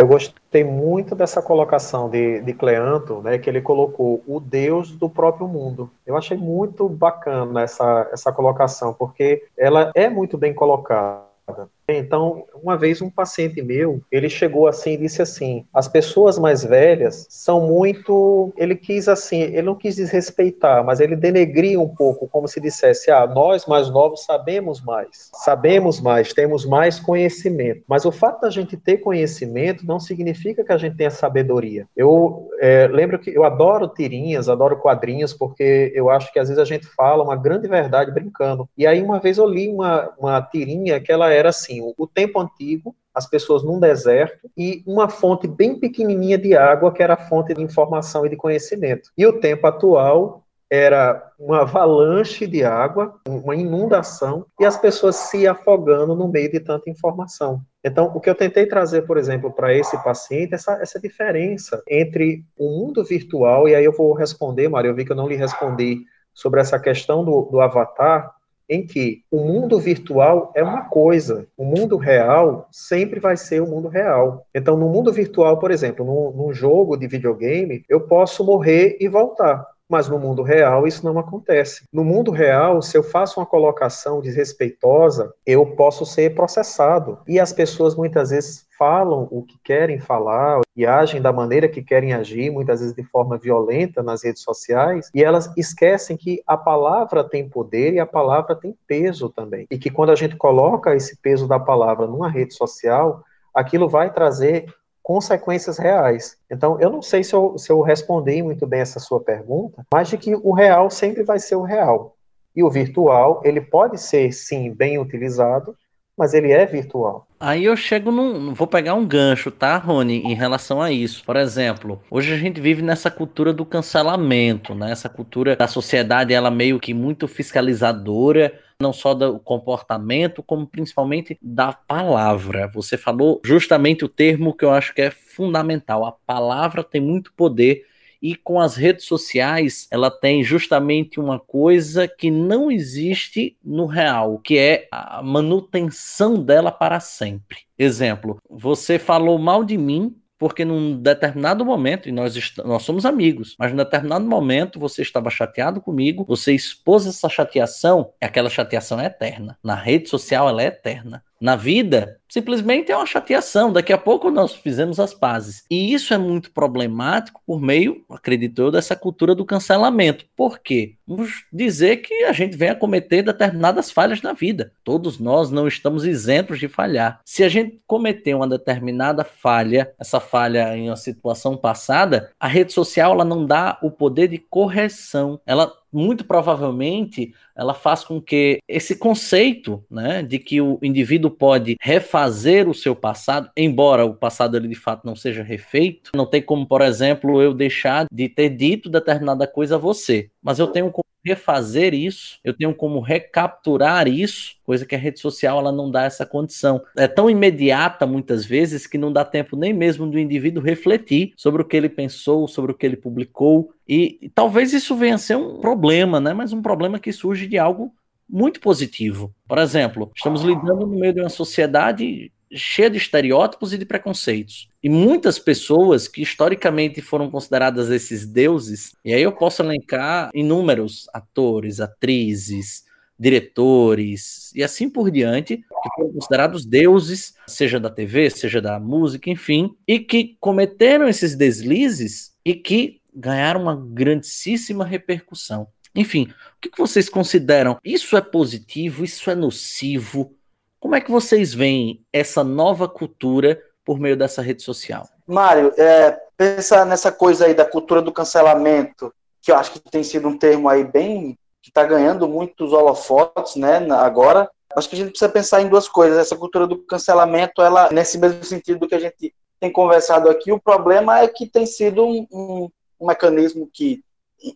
Eu gostei muito dessa colocação de, de Cleanto, né, que ele colocou o Deus do próprio mundo. Eu achei muito bacana essa, essa colocação, porque ela é muito bem colocada. Então, uma vez um paciente meu, ele chegou assim e disse assim: as pessoas mais velhas são muito. Ele quis assim, ele não quis desrespeitar, mas ele denegria um pouco, como se dissesse: ah, nós mais novos sabemos mais, sabemos mais, temos mais conhecimento. Mas o fato da gente ter conhecimento não significa que a gente tenha sabedoria. Eu é, lembro que eu adoro tirinhas, adoro quadrinhos, porque eu acho que às vezes a gente fala uma grande verdade brincando. E aí, uma vez eu li uma, uma tirinha que ela era assim: assim, o, tempo antigo, as pessoas num deserto e uma fonte bem pequenininha de água que era a fonte de informação e de conhecimento. E o tempo atual era uma avalanche de água, uma inundação, e as pessoas se afogando no meio de tanta informação. Então, o que eu tentei trazer, por exemplo, para esse paciente, essa, essa diferença entre o mundo virtual, e aí eu vou responder, Mário, eu vi que eu não lhe respondi sobre essa questão do, do avatar, em que o mundo virtual é uma coisa, o mundo real sempre vai ser o mundo real. Então, no mundo virtual, por exemplo, num, num jogo de videogame, eu posso morrer e voltar. Mas no mundo real isso não acontece. No mundo real, se eu faço uma colocação desrespeitosa, eu posso ser processado. E as pessoas muitas vezes falam o que querem falar e agem da maneira que querem agir, muitas vezes de forma violenta nas redes sociais, e elas esquecem que a palavra tem poder e a palavra tem peso também. E que quando a gente coloca esse peso da palavra numa rede social, aquilo vai trazer consequências reais. Então, eu não sei se eu, se eu respondi muito bem essa sua pergunta, mas de que o real sempre vai ser o real. E o virtual, ele pode ser, sim, bem utilizado, mas ele é virtual. Aí eu chego num. Vou pegar um gancho, tá, Rony, em relação a isso. Por exemplo, hoje a gente vive nessa cultura do cancelamento, né? Essa cultura da sociedade, ela meio que muito fiscalizadora, não só do comportamento, como principalmente da palavra. Você falou justamente o termo que eu acho que é fundamental. A palavra tem muito poder e com as redes sociais, ela tem justamente uma coisa que não existe no real, que é a manutenção dela para sempre. Exemplo, você falou mal de mim porque num determinado momento, e nós, nós somos amigos, mas num determinado momento você estava chateado comigo, você expôs essa chateação, aquela chateação é eterna. Na rede social ela é eterna. Na vida, simplesmente é uma chateação. Daqui a pouco nós fizemos as pazes. E isso é muito problemático por meio, acredito eu, dessa cultura do cancelamento. Por quê? Vamos dizer que a gente vem a cometer determinadas falhas na vida. Todos nós não estamos isentos de falhar. Se a gente cometer uma determinada falha, essa falha em uma situação passada, a rede social ela não dá o poder de correção. Ela muito provavelmente ela faz com que esse conceito, né, de que o indivíduo pode refazer o seu passado, embora o passado ele de fato não seja refeito, não tem como, por exemplo, eu deixar de ter dito determinada coisa a você, mas eu tenho como refazer isso, eu tenho como recapturar isso, coisa que a rede social ela não dá essa condição. É tão imediata muitas vezes que não dá tempo nem mesmo do indivíduo refletir sobre o que ele pensou, sobre o que ele publicou, e, e talvez isso venha a ser um problema, né? Mas um problema que surge de algo muito positivo. Por exemplo, estamos lidando no meio de uma sociedade cheia de estereótipos e de preconceitos. E muitas pessoas que historicamente foram consideradas esses deuses, e aí eu posso elencar inúmeros atores, atrizes, diretores e assim por diante, que foram considerados deuses, seja da TV, seja da música, enfim, e que cometeram esses deslizes e que ganharam uma grandíssima repercussão. Enfim, o que vocês consideram? Isso é positivo? Isso é nocivo? Como é que vocês veem essa nova cultura por meio dessa rede social? Mário, é, pensar nessa coisa aí da cultura do cancelamento, que eu acho que tem sido um termo aí bem que está ganhando muitos holofotes, né, agora. Acho que a gente precisa pensar em duas coisas. Essa cultura do cancelamento, ela nesse mesmo sentido do que a gente tem conversado aqui, o problema é que tem sido um, um, um mecanismo que,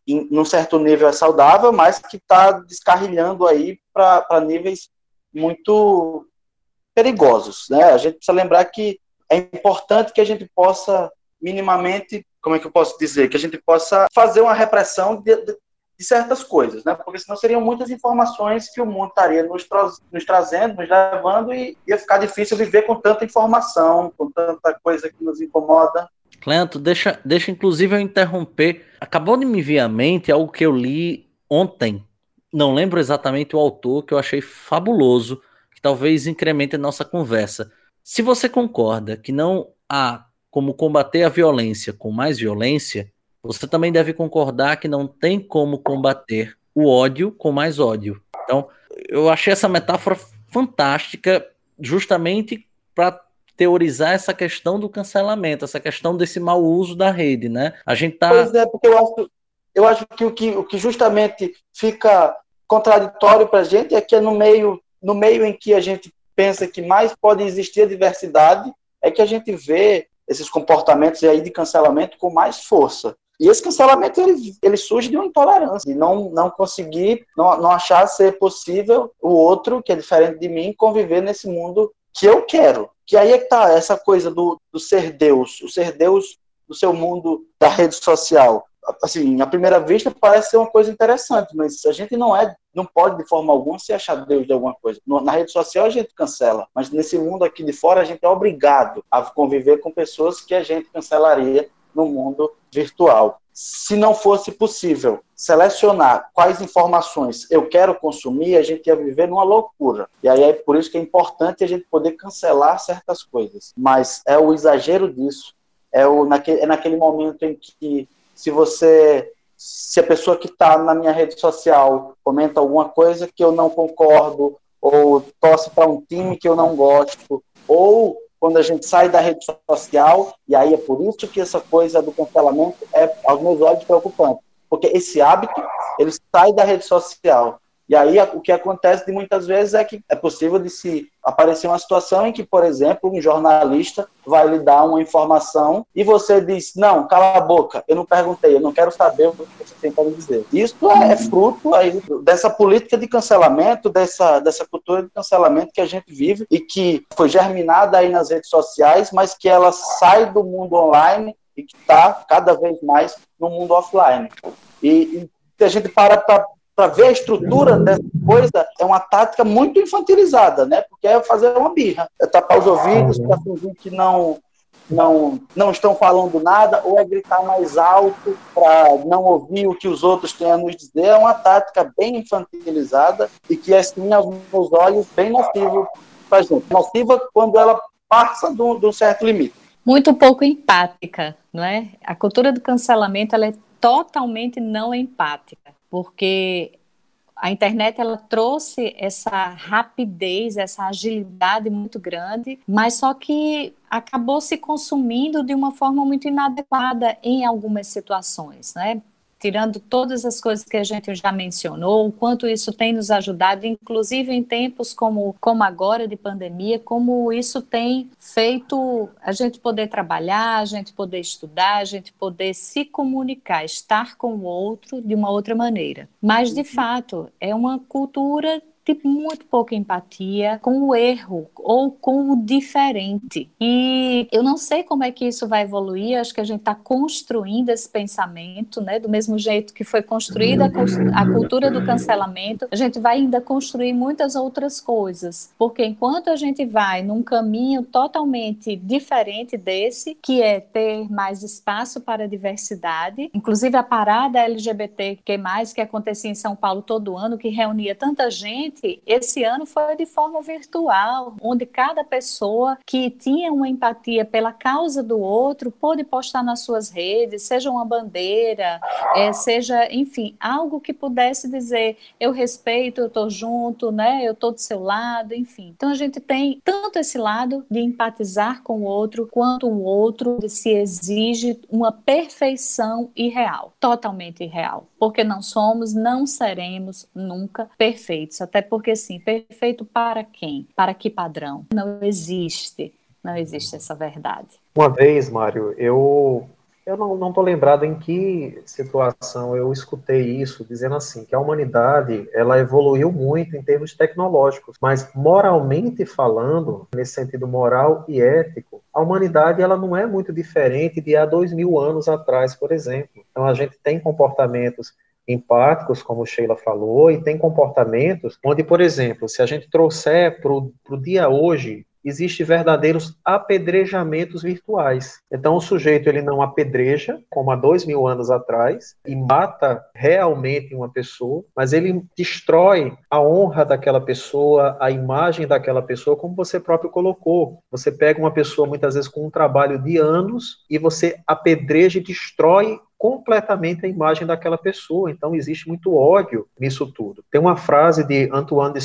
em, num certo nível, é saudável, mas que está descarrilhando aí para níveis muito perigosos. Né? A gente precisa lembrar que é importante que a gente possa minimamente, como é que eu posso dizer, que a gente possa fazer uma repressão de, de, de certas coisas, né? Porque senão seriam muitas informações que o mundo estaria nos, nos trazendo, nos levando e ia ficar difícil viver com tanta informação, com tanta coisa que nos incomoda. Clento, deixa, deixa inclusive eu interromper. Acabou de me vir à mente algo que eu li ontem não lembro exatamente o autor, que eu achei fabuloso, que talvez incremente a nossa conversa. Se você concorda que não há como combater a violência com mais violência, você também deve concordar que não tem como combater o ódio com mais ódio. Então, eu achei essa metáfora fantástica, justamente para teorizar essa questão do cancelamento, essa questão desse mau uso da rede, né? A gente tá. Pois é, porque eu acho, eu acho que o que, o que justamente fica contraditório para a gente é que é no meio, no meio em que a gente pensa que mais pode existir a diversidade, é que a gente vê esses comportamentos aí de cancelamento com mais força. E esse cancelamento ele, ele surge de uma intolerância, de não, não conseguir, não, não achar ser possível o outro, que é diferente de mim, conviver nesse mundo que eu quero. Que aí é que tá essa coisa do, do ser Deus, o ser Deus do seu mundo da rede social. Assim, à primeira vista parece ser uma coisa interessante, mas a gente não é, não pode de forma alguma se achar Deus de alguma coisa. Na rede social a gente cancela, mas nesse mundo aqui de fora a gente é obrigado a conviver com pessoas que a gente cancelaria no mundo virtual. Se não fosse possível selecionar quais informações eu quero consumir, a gente ia viver numa loucura. E aí é por isso que é importante a gente poder cancelar certas coisas. Mas é o exagero disso. É, o, naquele, é naquele momento em que, se você se a pessoa que está na minha rede social comenta alguma coisa que eu não concordo, ou torce para um time que eu não gosto, ou quando a gente sai da rede social, e aí é por isso que essa coisa do cancelamento é, aos meus olhos, preocupante. Porque esse hábito, ele sai da rede social. E aí o que acontece de muitas vezes é que é possível de se aparecer uma situação em que, por exemplo, um jornalista vai lhe dar uma informação e você diz, não, cala a boca, eu não perguntei, eu não quero saber o que você tem para me dizer. Isso é, é fruto aí dessa política de cancelamento, dessa, dessa cultura de cancelamento que a gente vive e que foi germinada aí nas redes sociais, mas que ela sai do mundo online e que está cada vez mais no mundo offline. E, e a gente para para para ver a estrutura dessa coisa, é uma tática muito infantilizada, né? Porque é fazer uma birra, é tapar os ouvidos para fingir que não, não, não estão falando nada, ou é gritar mais alto para não ouvir o que os outros têm a nos dizer. É uma tática bem infantilizada e que, assim, aos meus olhos, bem nociva para a gente. Nociva quando ela passa de um certo limite. Muito pouco empática, não é? A cultura do cancelamento ela é totalmente não empática porque a internet ela trouxe essa rapidez, essa agilidade muito grande, mas só que acabou se consumindo de uma forma muito inadequada em algumas situações, né? Tirando todas as coisas que a gente já mencionou, o quanto isso tem nos ajudado, inclusive em tempos como, como agora de pandemia, como isso tem feito a gente poder trabalhar, a gente poder estudar, a gente poder se comunicar, estar com o outro de uma outra maneira. Mas, de uhum. fato, é uma cultura tem muito pouca empatia com o erro ou com o diferente. E eu não sei como é que isso vai evoluir, acho que a gente está construindo esse pensamento, né? Do mesmo jeito que foi construída a cultura do cancelamento, a gente vai ainda construir muitas outras coisas. Porque enquanto a gente vai num caminho totalmente diferente desse, que é ter mais espaço para a diversidade, inclusive a parada LGBT que mais que acontecia em São Paulo todo ano, que reunia tanta gente esse ano foi de forma virtual, onde cada pessoa que tinha uma empatia pela causa do outro pôde postar nas suas redes, seja uma bandeira, é, seja, enfim, algo que pudesse dizer eu respeito, eu estou junto, né? Eu estou do seu lado, enfim. Então a gente tem tanto esse lado de empatizar com o outro, quanto o outro se exige uma perfeição irreal, totalmente irreal, porque não somos, não seremos nunca perfeitos, até porque, sim, perfeito para quem? Para que padrão? Não existe, não existe essa verdade. Uma vez, Mário, eu eu não estou lembrado em que situação eu escutei isso, dizendo assim, que a humanidade, ela evoluiu muito em termos tecnológicos, mas moralmente falando, nesse sentido moral e ético, a humanidade, ela não é muito diferente de há dois mil anos atrás, por exemplo. Então, a gente tem comportamentos empáticos, como Sheila falou, e tem comportamentos onde, por exemplo, se a gente trouxer para o dia hoje, existe verdadeiros apedrejamentos virtuais. Então, o sujeito ele não apedreja, como há dois mil anos atrás, e mata realmente uma pessoa, mas ele destrói a honra daquela pessoa, a imagem daquela pessoa, como você próprio colocou. Você pega uma pessoa, muitas vezes, com um trabalho de anos, e você apedreja e destrói completamente a imagem daquela pessoa. Então existe muito ódio nisso tudo. Tem uma frase de Antoine de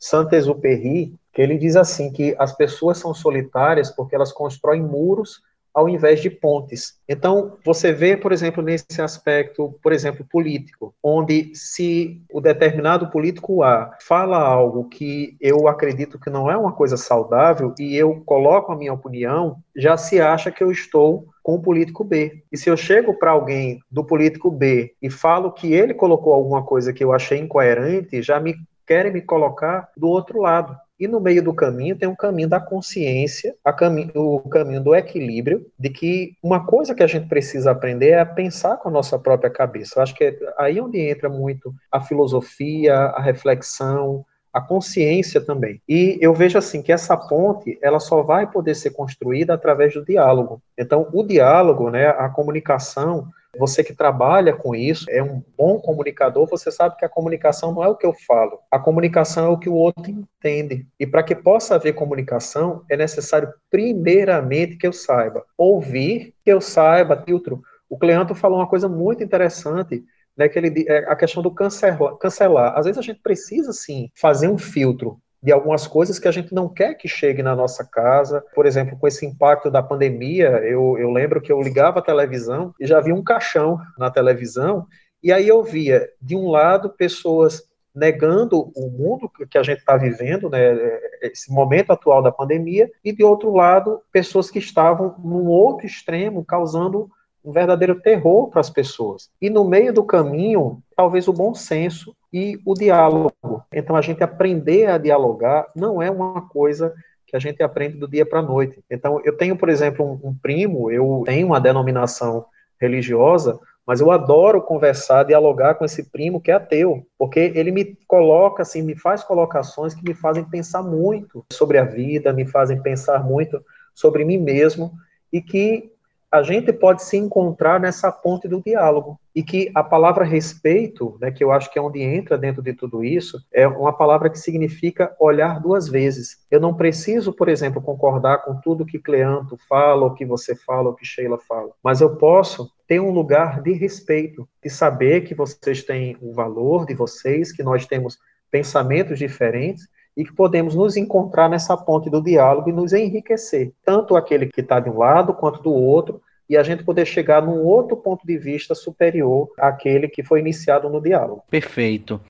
Saint-Exupéry que ele diz assim que as pessoas são solitárias porque elas constroem muros ao invés de pontes. Então, você vê, por exemplo, nesse aspecto, por exemplo, político, onde se o determinado político A fala algo que eu acredito que não é uma coisa saudável e eu coloco a minha opinião, já se acha que eu estou com o político B. E se eu chego para alguém do político B e falo que ele colocou alguma coisa que eu achei incoerente, já me querem me colocar do outro lado. E no meio do caminho tem um caminho da consciência, cami o caminho do equilíbrio, de que uma coisa que a gente precisa aprender é a pensar com a nossa própria cabeça. Eu acho que é aí onde entra muito a filosofia, a reflexão, a consciência também. E eu vejo assim que essa ponte, ela só vai poder ser construída através do diálogo. Então, o diálogo, né, a comunicação, você que trabalha com isso, é um bom comunicador, você sabe que a comunicação não é o que eu falo. A comunicação é o que o outro entende. E para que possa haver comunicação, é necessário primeiramente que eu saiba ouvir, que eu saiba filtro. O Cleanto falou uma coisa muito interessante né, que ele, é, a questão do cancelar, cancelar. Às vezes a gente precisa, sim, fazer um filtro de algumas coisas que a gente não quer que chegue na nossa casa. Por exemplo, com esse impacto da pandemia, eu, eu lembro que eu ligava a televisão e já havia um caixão na televisão, e aí eu via, de um lado, pessoas negando o mundo que a gente está vivendo, né, esse momento atual da pandemia, e de outro lado, pessoas que estavam num outro extremo, causando um verdadeiro terror para as pessoas. E no meio do caminho, talvez o bom senso e o diálogo. Então, a gente aprender a dialogar não é uma coisa que a gente aprende do dia para a noite. Então, eu tenho, por exemplo, um, um primo, eu tenho uma denominação religiosa, mas eu adoro conversar, dialogar com esse primo que é ateu, porque ele me coloca, assim, me faz colocações que me fazem pensar muito sobre a vida, me fazem pensar muito sobre mim mesmo, e que a gente pode se encontrar nessa ponte do diálogo. E que a palavra respeito, né, que eu acho que é onde entra dentro de tudo isso, é uma palavra que significa olhar duas vezes. Eu não preciso, por exemplo, concordar com tudo que Cleanto fala, ou que você fala, ou que Sheila fala, mas eu posso ter um lugar de respeito, de saber que vocês têm o valor de vocês, que nós temos pensamentos diferentes, e que podemos nos encontrar nessa ponte do diálogo e nos enriquecer, tanto aquele que está de um lado quanto do outro, e a gente poder chegar num outro ponto de vista superior àquele que foi iniciado no diálogo. Perfeito.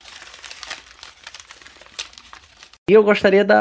E eu gostaria de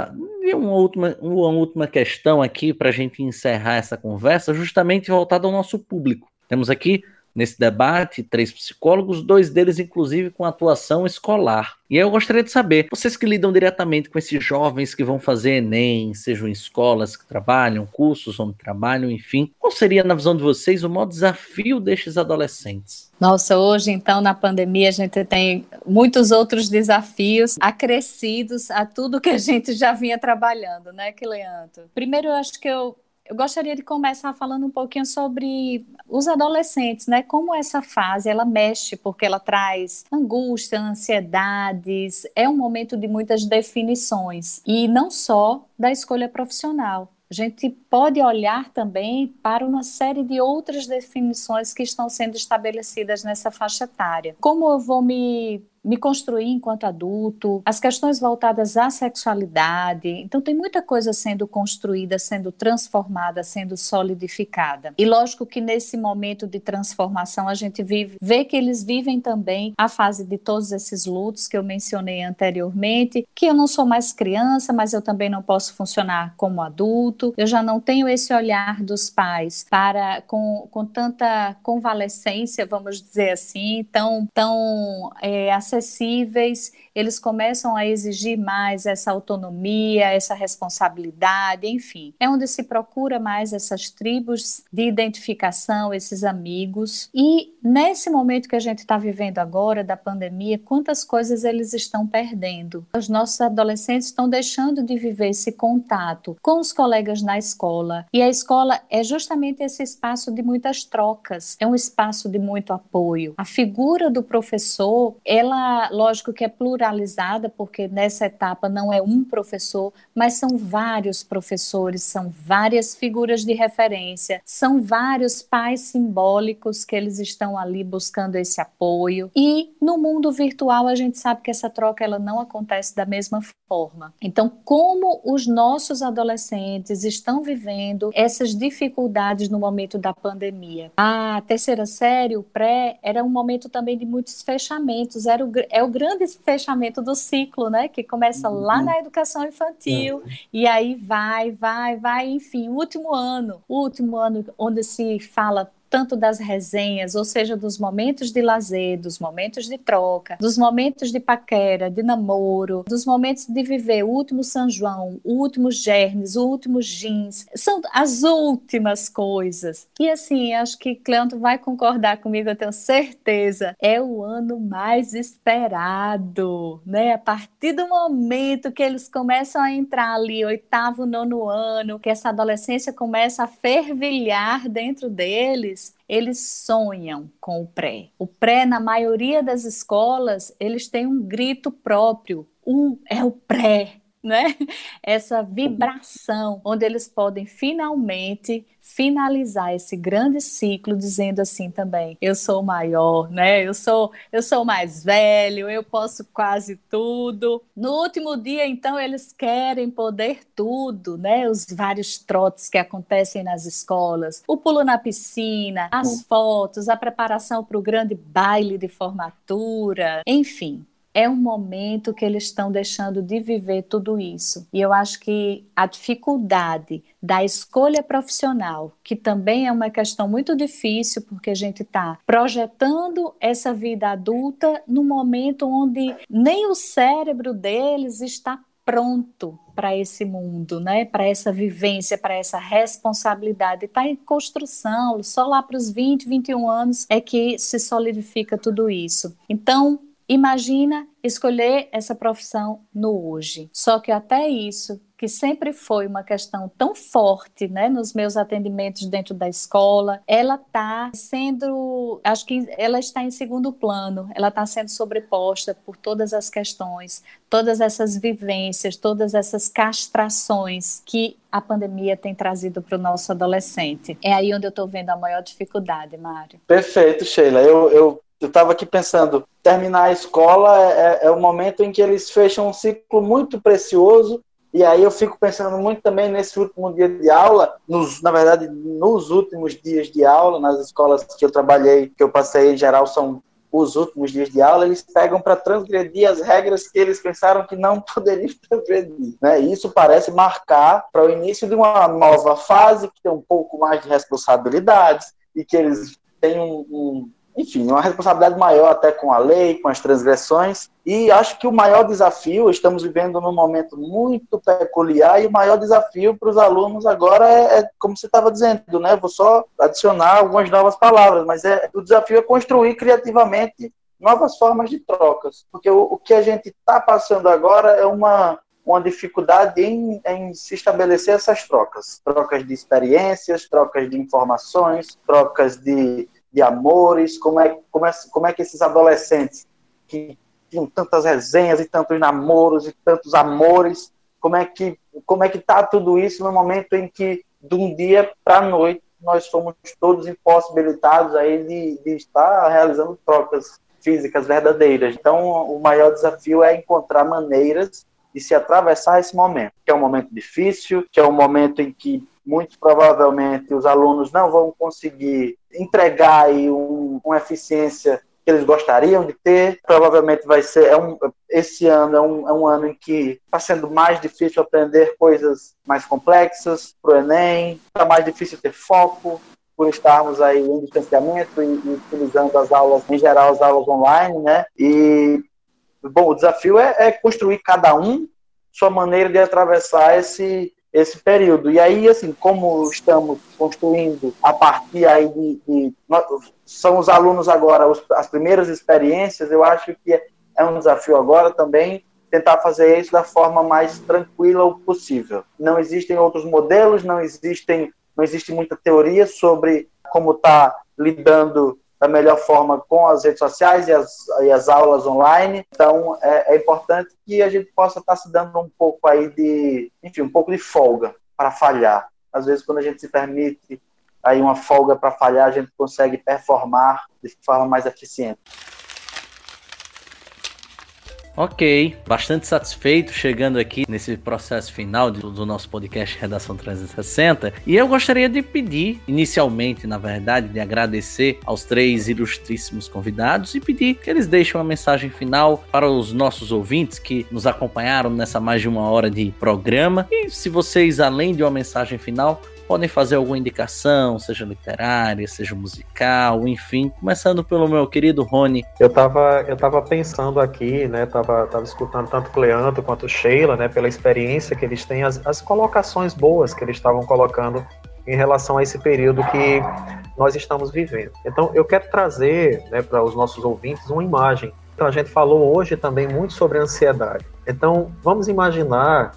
uma última, uma última questão aqui para a gente encerrar essa conversa, justamente voltada ao nosso público. Temos aqui nesse debate, três psicólogos, dois deles inclusive com atuação escolar. E eu gostaria de saber, vocês que lidam diretamente com esses jovens que vão fazer Enem, sejam em escolas que trabalham, cursos onde trabalham, enfim, qual seria, na visão de vocês, o maior desafio destes adolescentes? Nossa, hoje, então, na pandemia, a gente tem muitos outros desafios acrescidos a tudo que a gente já vinha trabalhando, né, Cleanto? Primeiro, eu acho que eu eu gostaria de começar falando um pouquinho sobre os adolescentes, né? Como essa fase ela mexe, porque ela traz angústia, ansiedades, é um momento de muitas definições e não só da escolha profissional. A gente pode olhar também para uma série de outras definições que estão sendo estabelecidas nessa faixa etária. Como eu vou me me construir enquanto adulto, as questões voltadas à sexualidade. Então, tem muita coisa sendo construída, sendo transformada, sendo solidificada. E lógico que nesse momento de transformação, a gente vive, vê que eles vivem também a fase de todos esses lutos que eu mencionei anteriormente, que eu não sou mais criança, mas eu também não posso funcionar como adulto, eu já não tenho esse olhar dos pais para com, com tanta convalescência, vamos dizer assim, tão, tão é, acessíveis, eles começam a exigir mais essa autonomia, essa responsabilidade, enfim. É onde se procura mais essas tribos de identificação, esses amigos. E nesse momento que a gente está vivendo agora, da pandemia, quantas coisas eles estão perdendo? Os nossos adolescentes estão deixando de viver esse contato com os colegas na escola. E a escola é justamente esse espaço de muitas trocas, é um espaço de muito apoio. A figura do professor, ela lógico que é pluralizada, porque nessa etapa não é um professor, mas são vários professores, são várias figuras de referência, são vários pais simbólicos que eles estão ali buscando esse apoio. E no mundo virtual a gente sabe que essa troca ela não acontece da mesma forma. Então, como os nossos adolescentes estão vivendo essas dificuldades no momento da pandemia? A terceira série, o pré, era um momento também de muitos fechamentos, era o, é o grande fechamento do ciclo, né? Que começa lá uhum. na educação infantil uhum. e aí vai, vai, vai, enfim, último ano, último ano onde se fala tanto das resenhas, ou seja, dos momentos de lazer, dos momentos de troca, dos momentos de paquera, de namoro, dos momentos de viver o último São João, o último germes, o último jeans, são as últimas coisas. E assim, acho que Cleanto vai concordar comigo, eu tenho certeza, é o ano mais esperado, né? A partir do momento que eles começam a entrar ali, oitavo, nono ano, que essa adolescência começa a fervilhar dentro deles, eles sonham com o pré. O pré, na maioria das escolas, eles têm um grito próprio. Um é o pré, né? Essa vibração, onde eles podem finalmente finalizar esse grande ciclo dizendo assim também: eu sou maior, né? Eu sou eu sou mais velho, eu posso quase tudo. No último dia, então, eles querem poder tudo, né? Os vários trotes que acontecem nas escolas, o pulo na piscina, as fotos, a preparação para o grande baile de formatura, enfim, é um momento que eles estão deixando de viver tudo isso. E eu acho que a dificuldade da escolha profissional, que também é uma questão muito difícil, porque a gente está projetando essa vida adulta no momento onde nem o cérebro deles está pronto para esse mundo, né? Para essa vivência, para essa responsabilidade. Está em construção, só lá para os 20, 21 anos é que se solidifica tudo isso. Então, Imagina escolher essa profissão no hoje. Só que até isso, que sempre foi uma questão tão forte, né, nos meus atendimentos dentro da escola, ela está sendo, acho que ela está em segundo plano, ela está sendo sobreposta por todas as questões, todas essas vivências, todas essas castrações que a pandemia tem trazido para o nosso adolescente. É aí onde eu estou vendo a maior dificuldade, Mário. Perfeito, Sheila. Eu, eu eu estava aqui pensando, terminar a escola é, é, o momento em que eles fecham um ciclo muito precioso, e aí eu fico pensando muito também nesse último dia de aula, nos, na verdade, nos últimos dias de aula, nas escolas que eu trabalhei, que eu passei em geral, são os últimos dias de aula, eles pegam para transgredir as regras que eles pensaram que não poderiam transgredir. Né? Isso parece marcar para o início de uma nova fase, que tem um pouco mais de responsabilidades, e que eles têm um, um enfim, uma responsabilidade maior até com a lei, com as transgressões. E acho que o maior desafio, estamos vivendo num momento muito peculiar, e o maior desafio para os alunos agora é, é como você estava dizendo, né? Vou só adicionar algumas novas palavras, mas é o desafio é construir criativamente novas formas de trocas. Porque o, o que a gente está passando agora é uma, uma dificuldade em, em, se estabelecer essas trocas. Trocas de experiências, trocas de informações, trocas de de amores, como é, como é, como é que esses adolescentes que tinham tantas resenhas e tantos namoros e tantos amores, como é que como é que está tudo isso no momento em que de um dia para a noite nós fomos todos impossibilitados aí de, de estar realizando trocas físicas verdadeiras. Então, o maior desafio é encontrar maneiras de se atravessar esse momento, que é um momento difícil, que é um momento em que muito provavelmente os alunos não vão conseguir entregar aí um, uma eficiência que eles gostariam de ter. Provavelmente vai ser é um, esse ano é um, é um ano em que está sendo mais difícil aprender coisas mais complexas para o Enem, está mais difícil ter foco por estarmos aí em distanciamento e, e, utilizando as aulas, em geral, as aulas online, né? E, bom, o desafio é, é construir cada um sua maneira de atravessar esse esse período. E aí, assim, como estamos construindo a partir aí de, de são os alunos agora os, as primeiras experiências, eu acho que é, é um desafio agora também tentar fazer isso da forma mais tranquila possível. Não existem outros modelos, não existem, não existe muita teoria sobre como está lidando da melhor forma com as redes sociais e as, e as aulas online. Então, é, é, importante que a gente possa estar se dando um pouco aí de, enfim, um pouco de folga para falhar. Às vezes, quando a gente se permite aí uma folga para falhar, a gente consegue performar de forma mais eficiente. Ok, bastante satisfeito chegando aqui nesse processo final do, do, nosso podcast Redação 360. E eu gostaria de pedir, inicialmente, na verdade, de agradecer aos três ilustríssimos convidados e pedir que eles deixem uma mensagem final para os nossos ouvintes que nos acompanharam nessa mais de uma hora de programa. E se vocês, além de uma mensagem final, podem fazer alguma indicação, seja literária, seja musical, enfim. Começando pelo meu querido Rony. Eu estava eu tava pensando aqui, né? Tava, tava escutando tanto o Cleanto quanto o Sheila, né? Pela experiência que eles têm, as, as colocações boas que eles estavam colocando em relação a esse período que nós estamos vivendo. Então, eu quero trazer né, para os nossos ouvintes uma imagem. Então, a gente falou hoje também muito sobre ansiedade. Então, vamos imaginar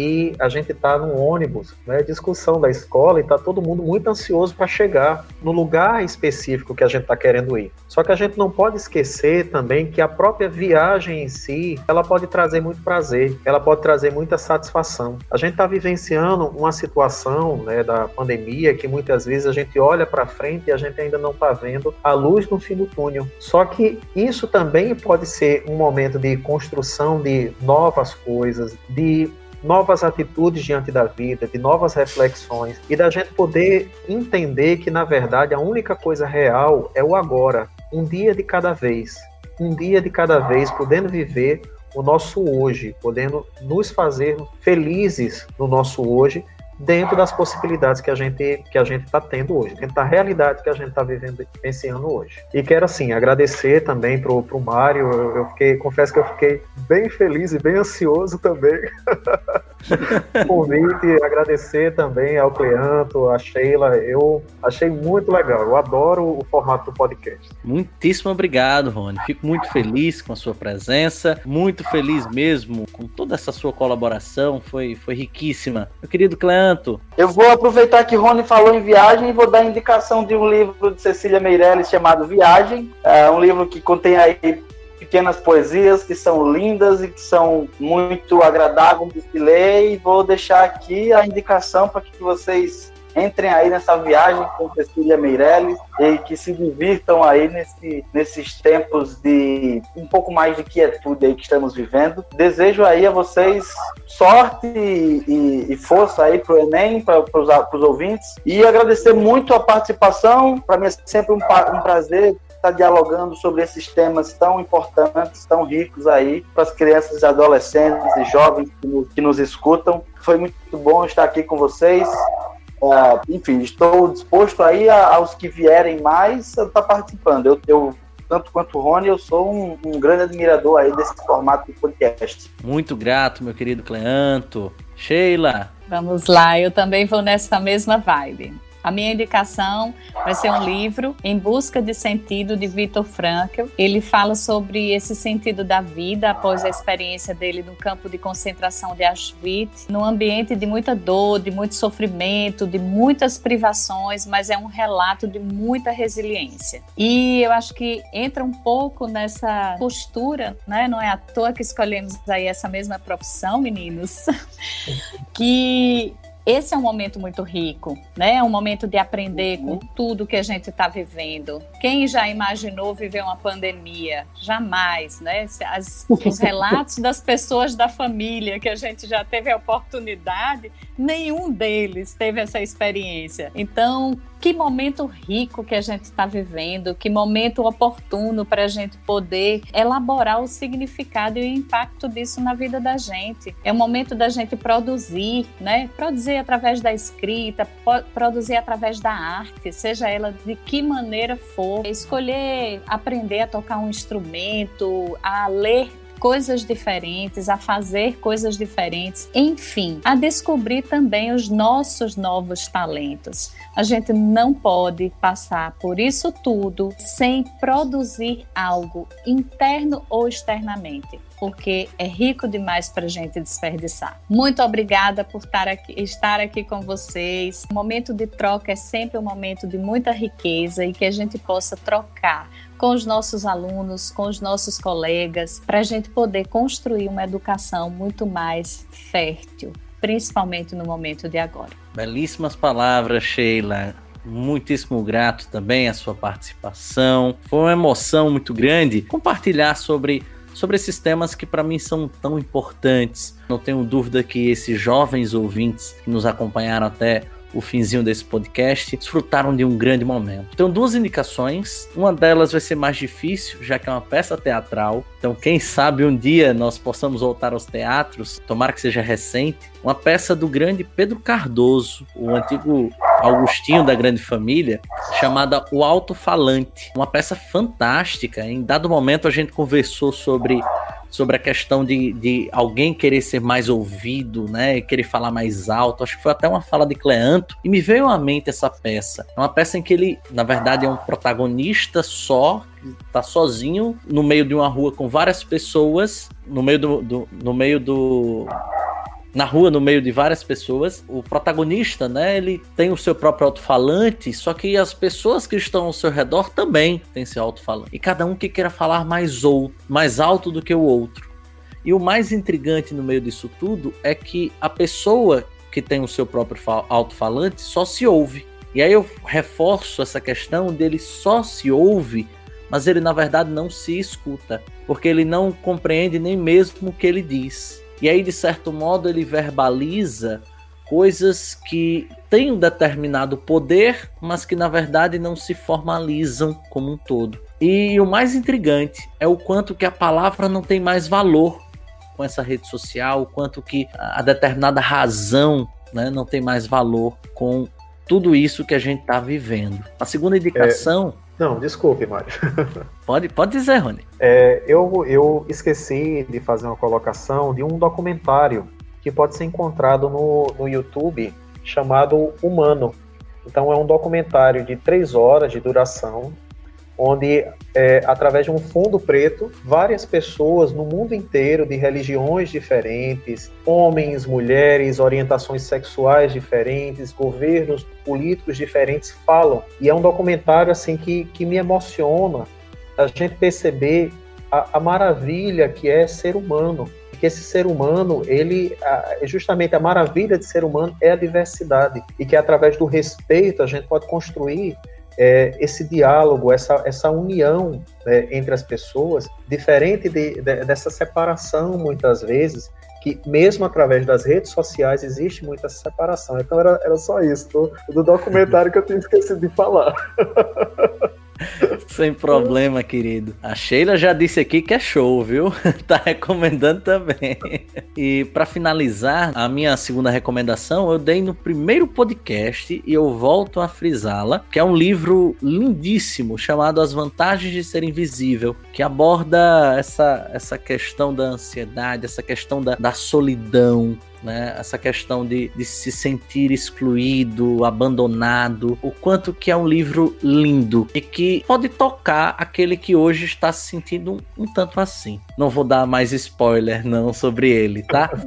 que a gente está no ônibus, né, discussão da escola e está todo mundo muito ansioso para chegar no lugar específico que a gente está querendo ir. Só que a gente não pode esquecer também que a própria viagem em si, ela pode trazer muito prazer, ela pode trazer muita satisfação. A gente está vivenciando uma situação né, da pandemia que muitas vezes a gente olha para frente e a gente ainda não está vendo a luz no fim do túnel. Só que isso também pode ser um momento de construção de novas coisas, de novas atitudes diante da vida, de novas reflexões e da gente poder entender que na verdade a única coisa real é o agora, um dia de cada vez, um dia de cada vez, podendo viver o nosso hoje, podendo nos fazer felizes no nosso hoje dentro das possibilidades que a gente que a gente está tendo hoje, dentro da realidade que a gente está vivendo ano hoje. E quero assim agradecer também pro pro Mário, eu, eu fiquei, confesso que eu fiquei bem feliz e bem ansioso também. convite, agradecer também ao Cleanto, a Sheila, eu achei muito legal, eu adoro o formato do podcast. Muitíssimo obrigado, Rony. Fico muito feliz com a sua presença, muito feliz mesmo com toda essa sua colaboração, foi, foi riquíssima. Meu querido Cleanto, eu vou aproveitar que Rony falou em viagem e vou dar indicação de um livro de Cecília Meirelles chamado Viagem. É um livro que contém aí pequenas poesias que são lindas e que são muito agradáveis de ler. E vou deixar aqui a indicação para que vocês entrem aí nessa viagem com Cecília Meirelles e que se divirtam aí nesse, nesses tempos de um pouco mais de quietude aí que estamos vivendo. Desejo aí a vocês sorte e, e força aí para o Enem, para os ouvintes e agradecer muito a participação. Para mim é sempre um, um prazer estar dialogando sobre esses temas tão importantes, tão ricos aí para as crianças, adolescentes e jovens que nos, que nos escutam. Foi muito bom estar aqui com vocês. Uh, enfim, estou disposto aí a, aos que vierem mais a estar tá participando. Eu, eu, tanto quanto o Rony, eu sou um, um, grande admirador aí desse formato de podcast. Muito grato, meu querido Cleanto. Sheila. Vamos lá, eu também vou nessa mesma vibe. A minha indicação vai ser um livro Em Busca de Sentido de Viktor Frankl. Ele fala sobre esse sentido da vida após a experiência dele no campo de concentração de Auschwitz, num ambiente de muita dor, de muito sofrimento, de muitas privações, mas é um relato de muita resiliência. E eu acho que entra um pouco nessa postura, né? Não é à toa que escolhemos aí essa mesma profissão, meninos, que esse é um momento muito rico, né? É um momento de aprender com uhum. tudo que a gente está vivendo. Quem já imaginou viver uma pandemia? Jamais, né? As, os relatos das pessoas da família que a gente já teve a oportunidade, nenhum deles teve essa experiência. Então, que momento rico que a gente está vivendo, que momento oportuno para a gente poder elaborar o significado e o impacto disso na vida da gente. É o momento da gente produzir, né? Produzir através da escrita, produzir através da arte, seja ela de que maneira for. Escolher aprender a tocar um instrumento, a ler coisas diferentes, a fazer coisas diferentes, enfim, a descobrir também os nossos novos talentos. A gente não pode passar por isso tudo sem produzir algo interno ou externamente. porque é rico demais para gente desperdiçar. Muito obrigada por estar aqui, estar aqui com vocês. O momento de troca é sempre um momento de muita riqueza e que a gente possa trocar com os nossos alunos, com os nossos colegas, para a gente poder construir uma educação muito mais fértil, principalmente no momento de agora. Belíssimas palavras, Sheila. Muitíssimo grato também a sua participação. Foi uma emoção muito grande compartilhar sobre sobre esses temas que para mim são tão importantes. Não tenho dúvida que esses jovens ouvintes que nos acompanharam até o finzinho desse podcast, desfrutaram de um grande momento. Tenho duas indicações. Uma delas vai ser mais difícil, já que é uma peça teatral. Então, quem sabe um dia nós possamos voltar aos teatros, tomara que seja recente. Uma peça do grande Pedro Cardoso, o antigo Augustinho da Grande Família, chamada O Alto Falante. Uma peça fantástica. Em dado momento, a gente conversou sobre sobre a questão de, de alguém querer ser mais ouvido, né? Querer falar mais alto. Acho que foi até uma fala de Cleanto. E me veio à mente essa peça. É uma peça em que ele, na verdade, é um protagonista só, tá sozinho no meio de uma rua com várias pessoas, no meio do, do no meio do na rua, no meio de várias pessoas. O protagonista, né, ele tem o seu próprio alto-falante, só que as pessoas que estão ao seu redor também têm seu alto-falante. E cada um que queira falar mais, ou, mais alto do que o outro. E o mais intrigante no meio disso tudo é que a pessoa que tem o seu próprio alto-falante só se ouve. E aí eu reforço essa questão dele só se ouve, mas ele na verdade não se escuta, porque ele não compreende nem mesmo o que ele diz. E aí, de certo modo, ele verbaliza coisas que têm um determinado poder, mas que na verdade não se formalizam como um todo. E o mais intrigante é o quanto que a palavra não tem mais valor com essa rede social, o quanto que a determinada razão né, não tem mais valor com tudo isso que a gente está vivendo. A segunda indicação. Não, desculpe, Mário. pode, pode dizer, Rony. É, eu, eu esqueci de fazer uma colocação de um documentário que pode ser encontrado no, no YouTube chamado Humano. Então é um documentário de três horas de duração onde, é, através de um fundo preto, várias pessoas no mundo inteiro, de religiões diferentes, homens, mulheres, orientações sexuais diferentes, governos políticos diferentes falam. E é um documentário assim que, que me emociona a gente perceber a, a maravilha que é ser humano que esse ser humano, ele, justamente a maravilha de ser humano é a diversidade e que através do respeito a gente pode construir é, esse diálogo, essa, essa união né, entre as pessoas, diferente de, de, dessa separação, muitas vezes, que mesmo através das redes sociais existe muita separação. Então era, era só isso, do, do documentário que eu tinha esquecido de falar. Sem problema, querido. A Sheila já disse aqui que é show, viu? tá recomendando também. E para finalizar, a minha segunda recomendação eu dei no primeiro podcast e eu volto a frisá-la, que é um livro lindíssimo chamado As Vantagens de Ser Invisível, que aborda essa, essa questão da ansiedade, essa questão da, da solidão, né? Essa questão de, de se sentir excluído, abandonado, o quanto que é um livro lindo e que pode tocar aquele que hoje está se sentindo um, um tanto assim. Não vou dar mais spoiler não sobre ele, tá?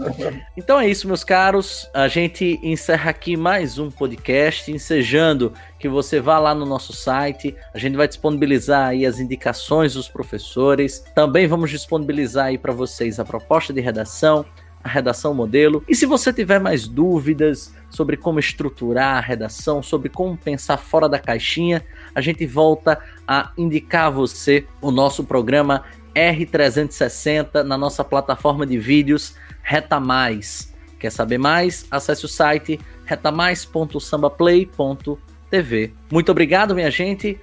Então é isso, meus caros. A gente encerra aqui mais um podcast, ensejando que você vá lá no nosso site. A gente vai disponibilizar aí as indicações dos professores. Também vamos disponibilizar aí para vocês a proposta de redação a redação modelo. E se você tiver mais dúvidas sobre como estruturar a redação, sobre como pensar fora da caixinha, a gente volta a indicar a você o nosso programa R360 na nossa plataforma de vídeos Reta Mais. Quer saber mais? Acesse o site retamais.sambaplay.tv. Muito obrigado, minha gente.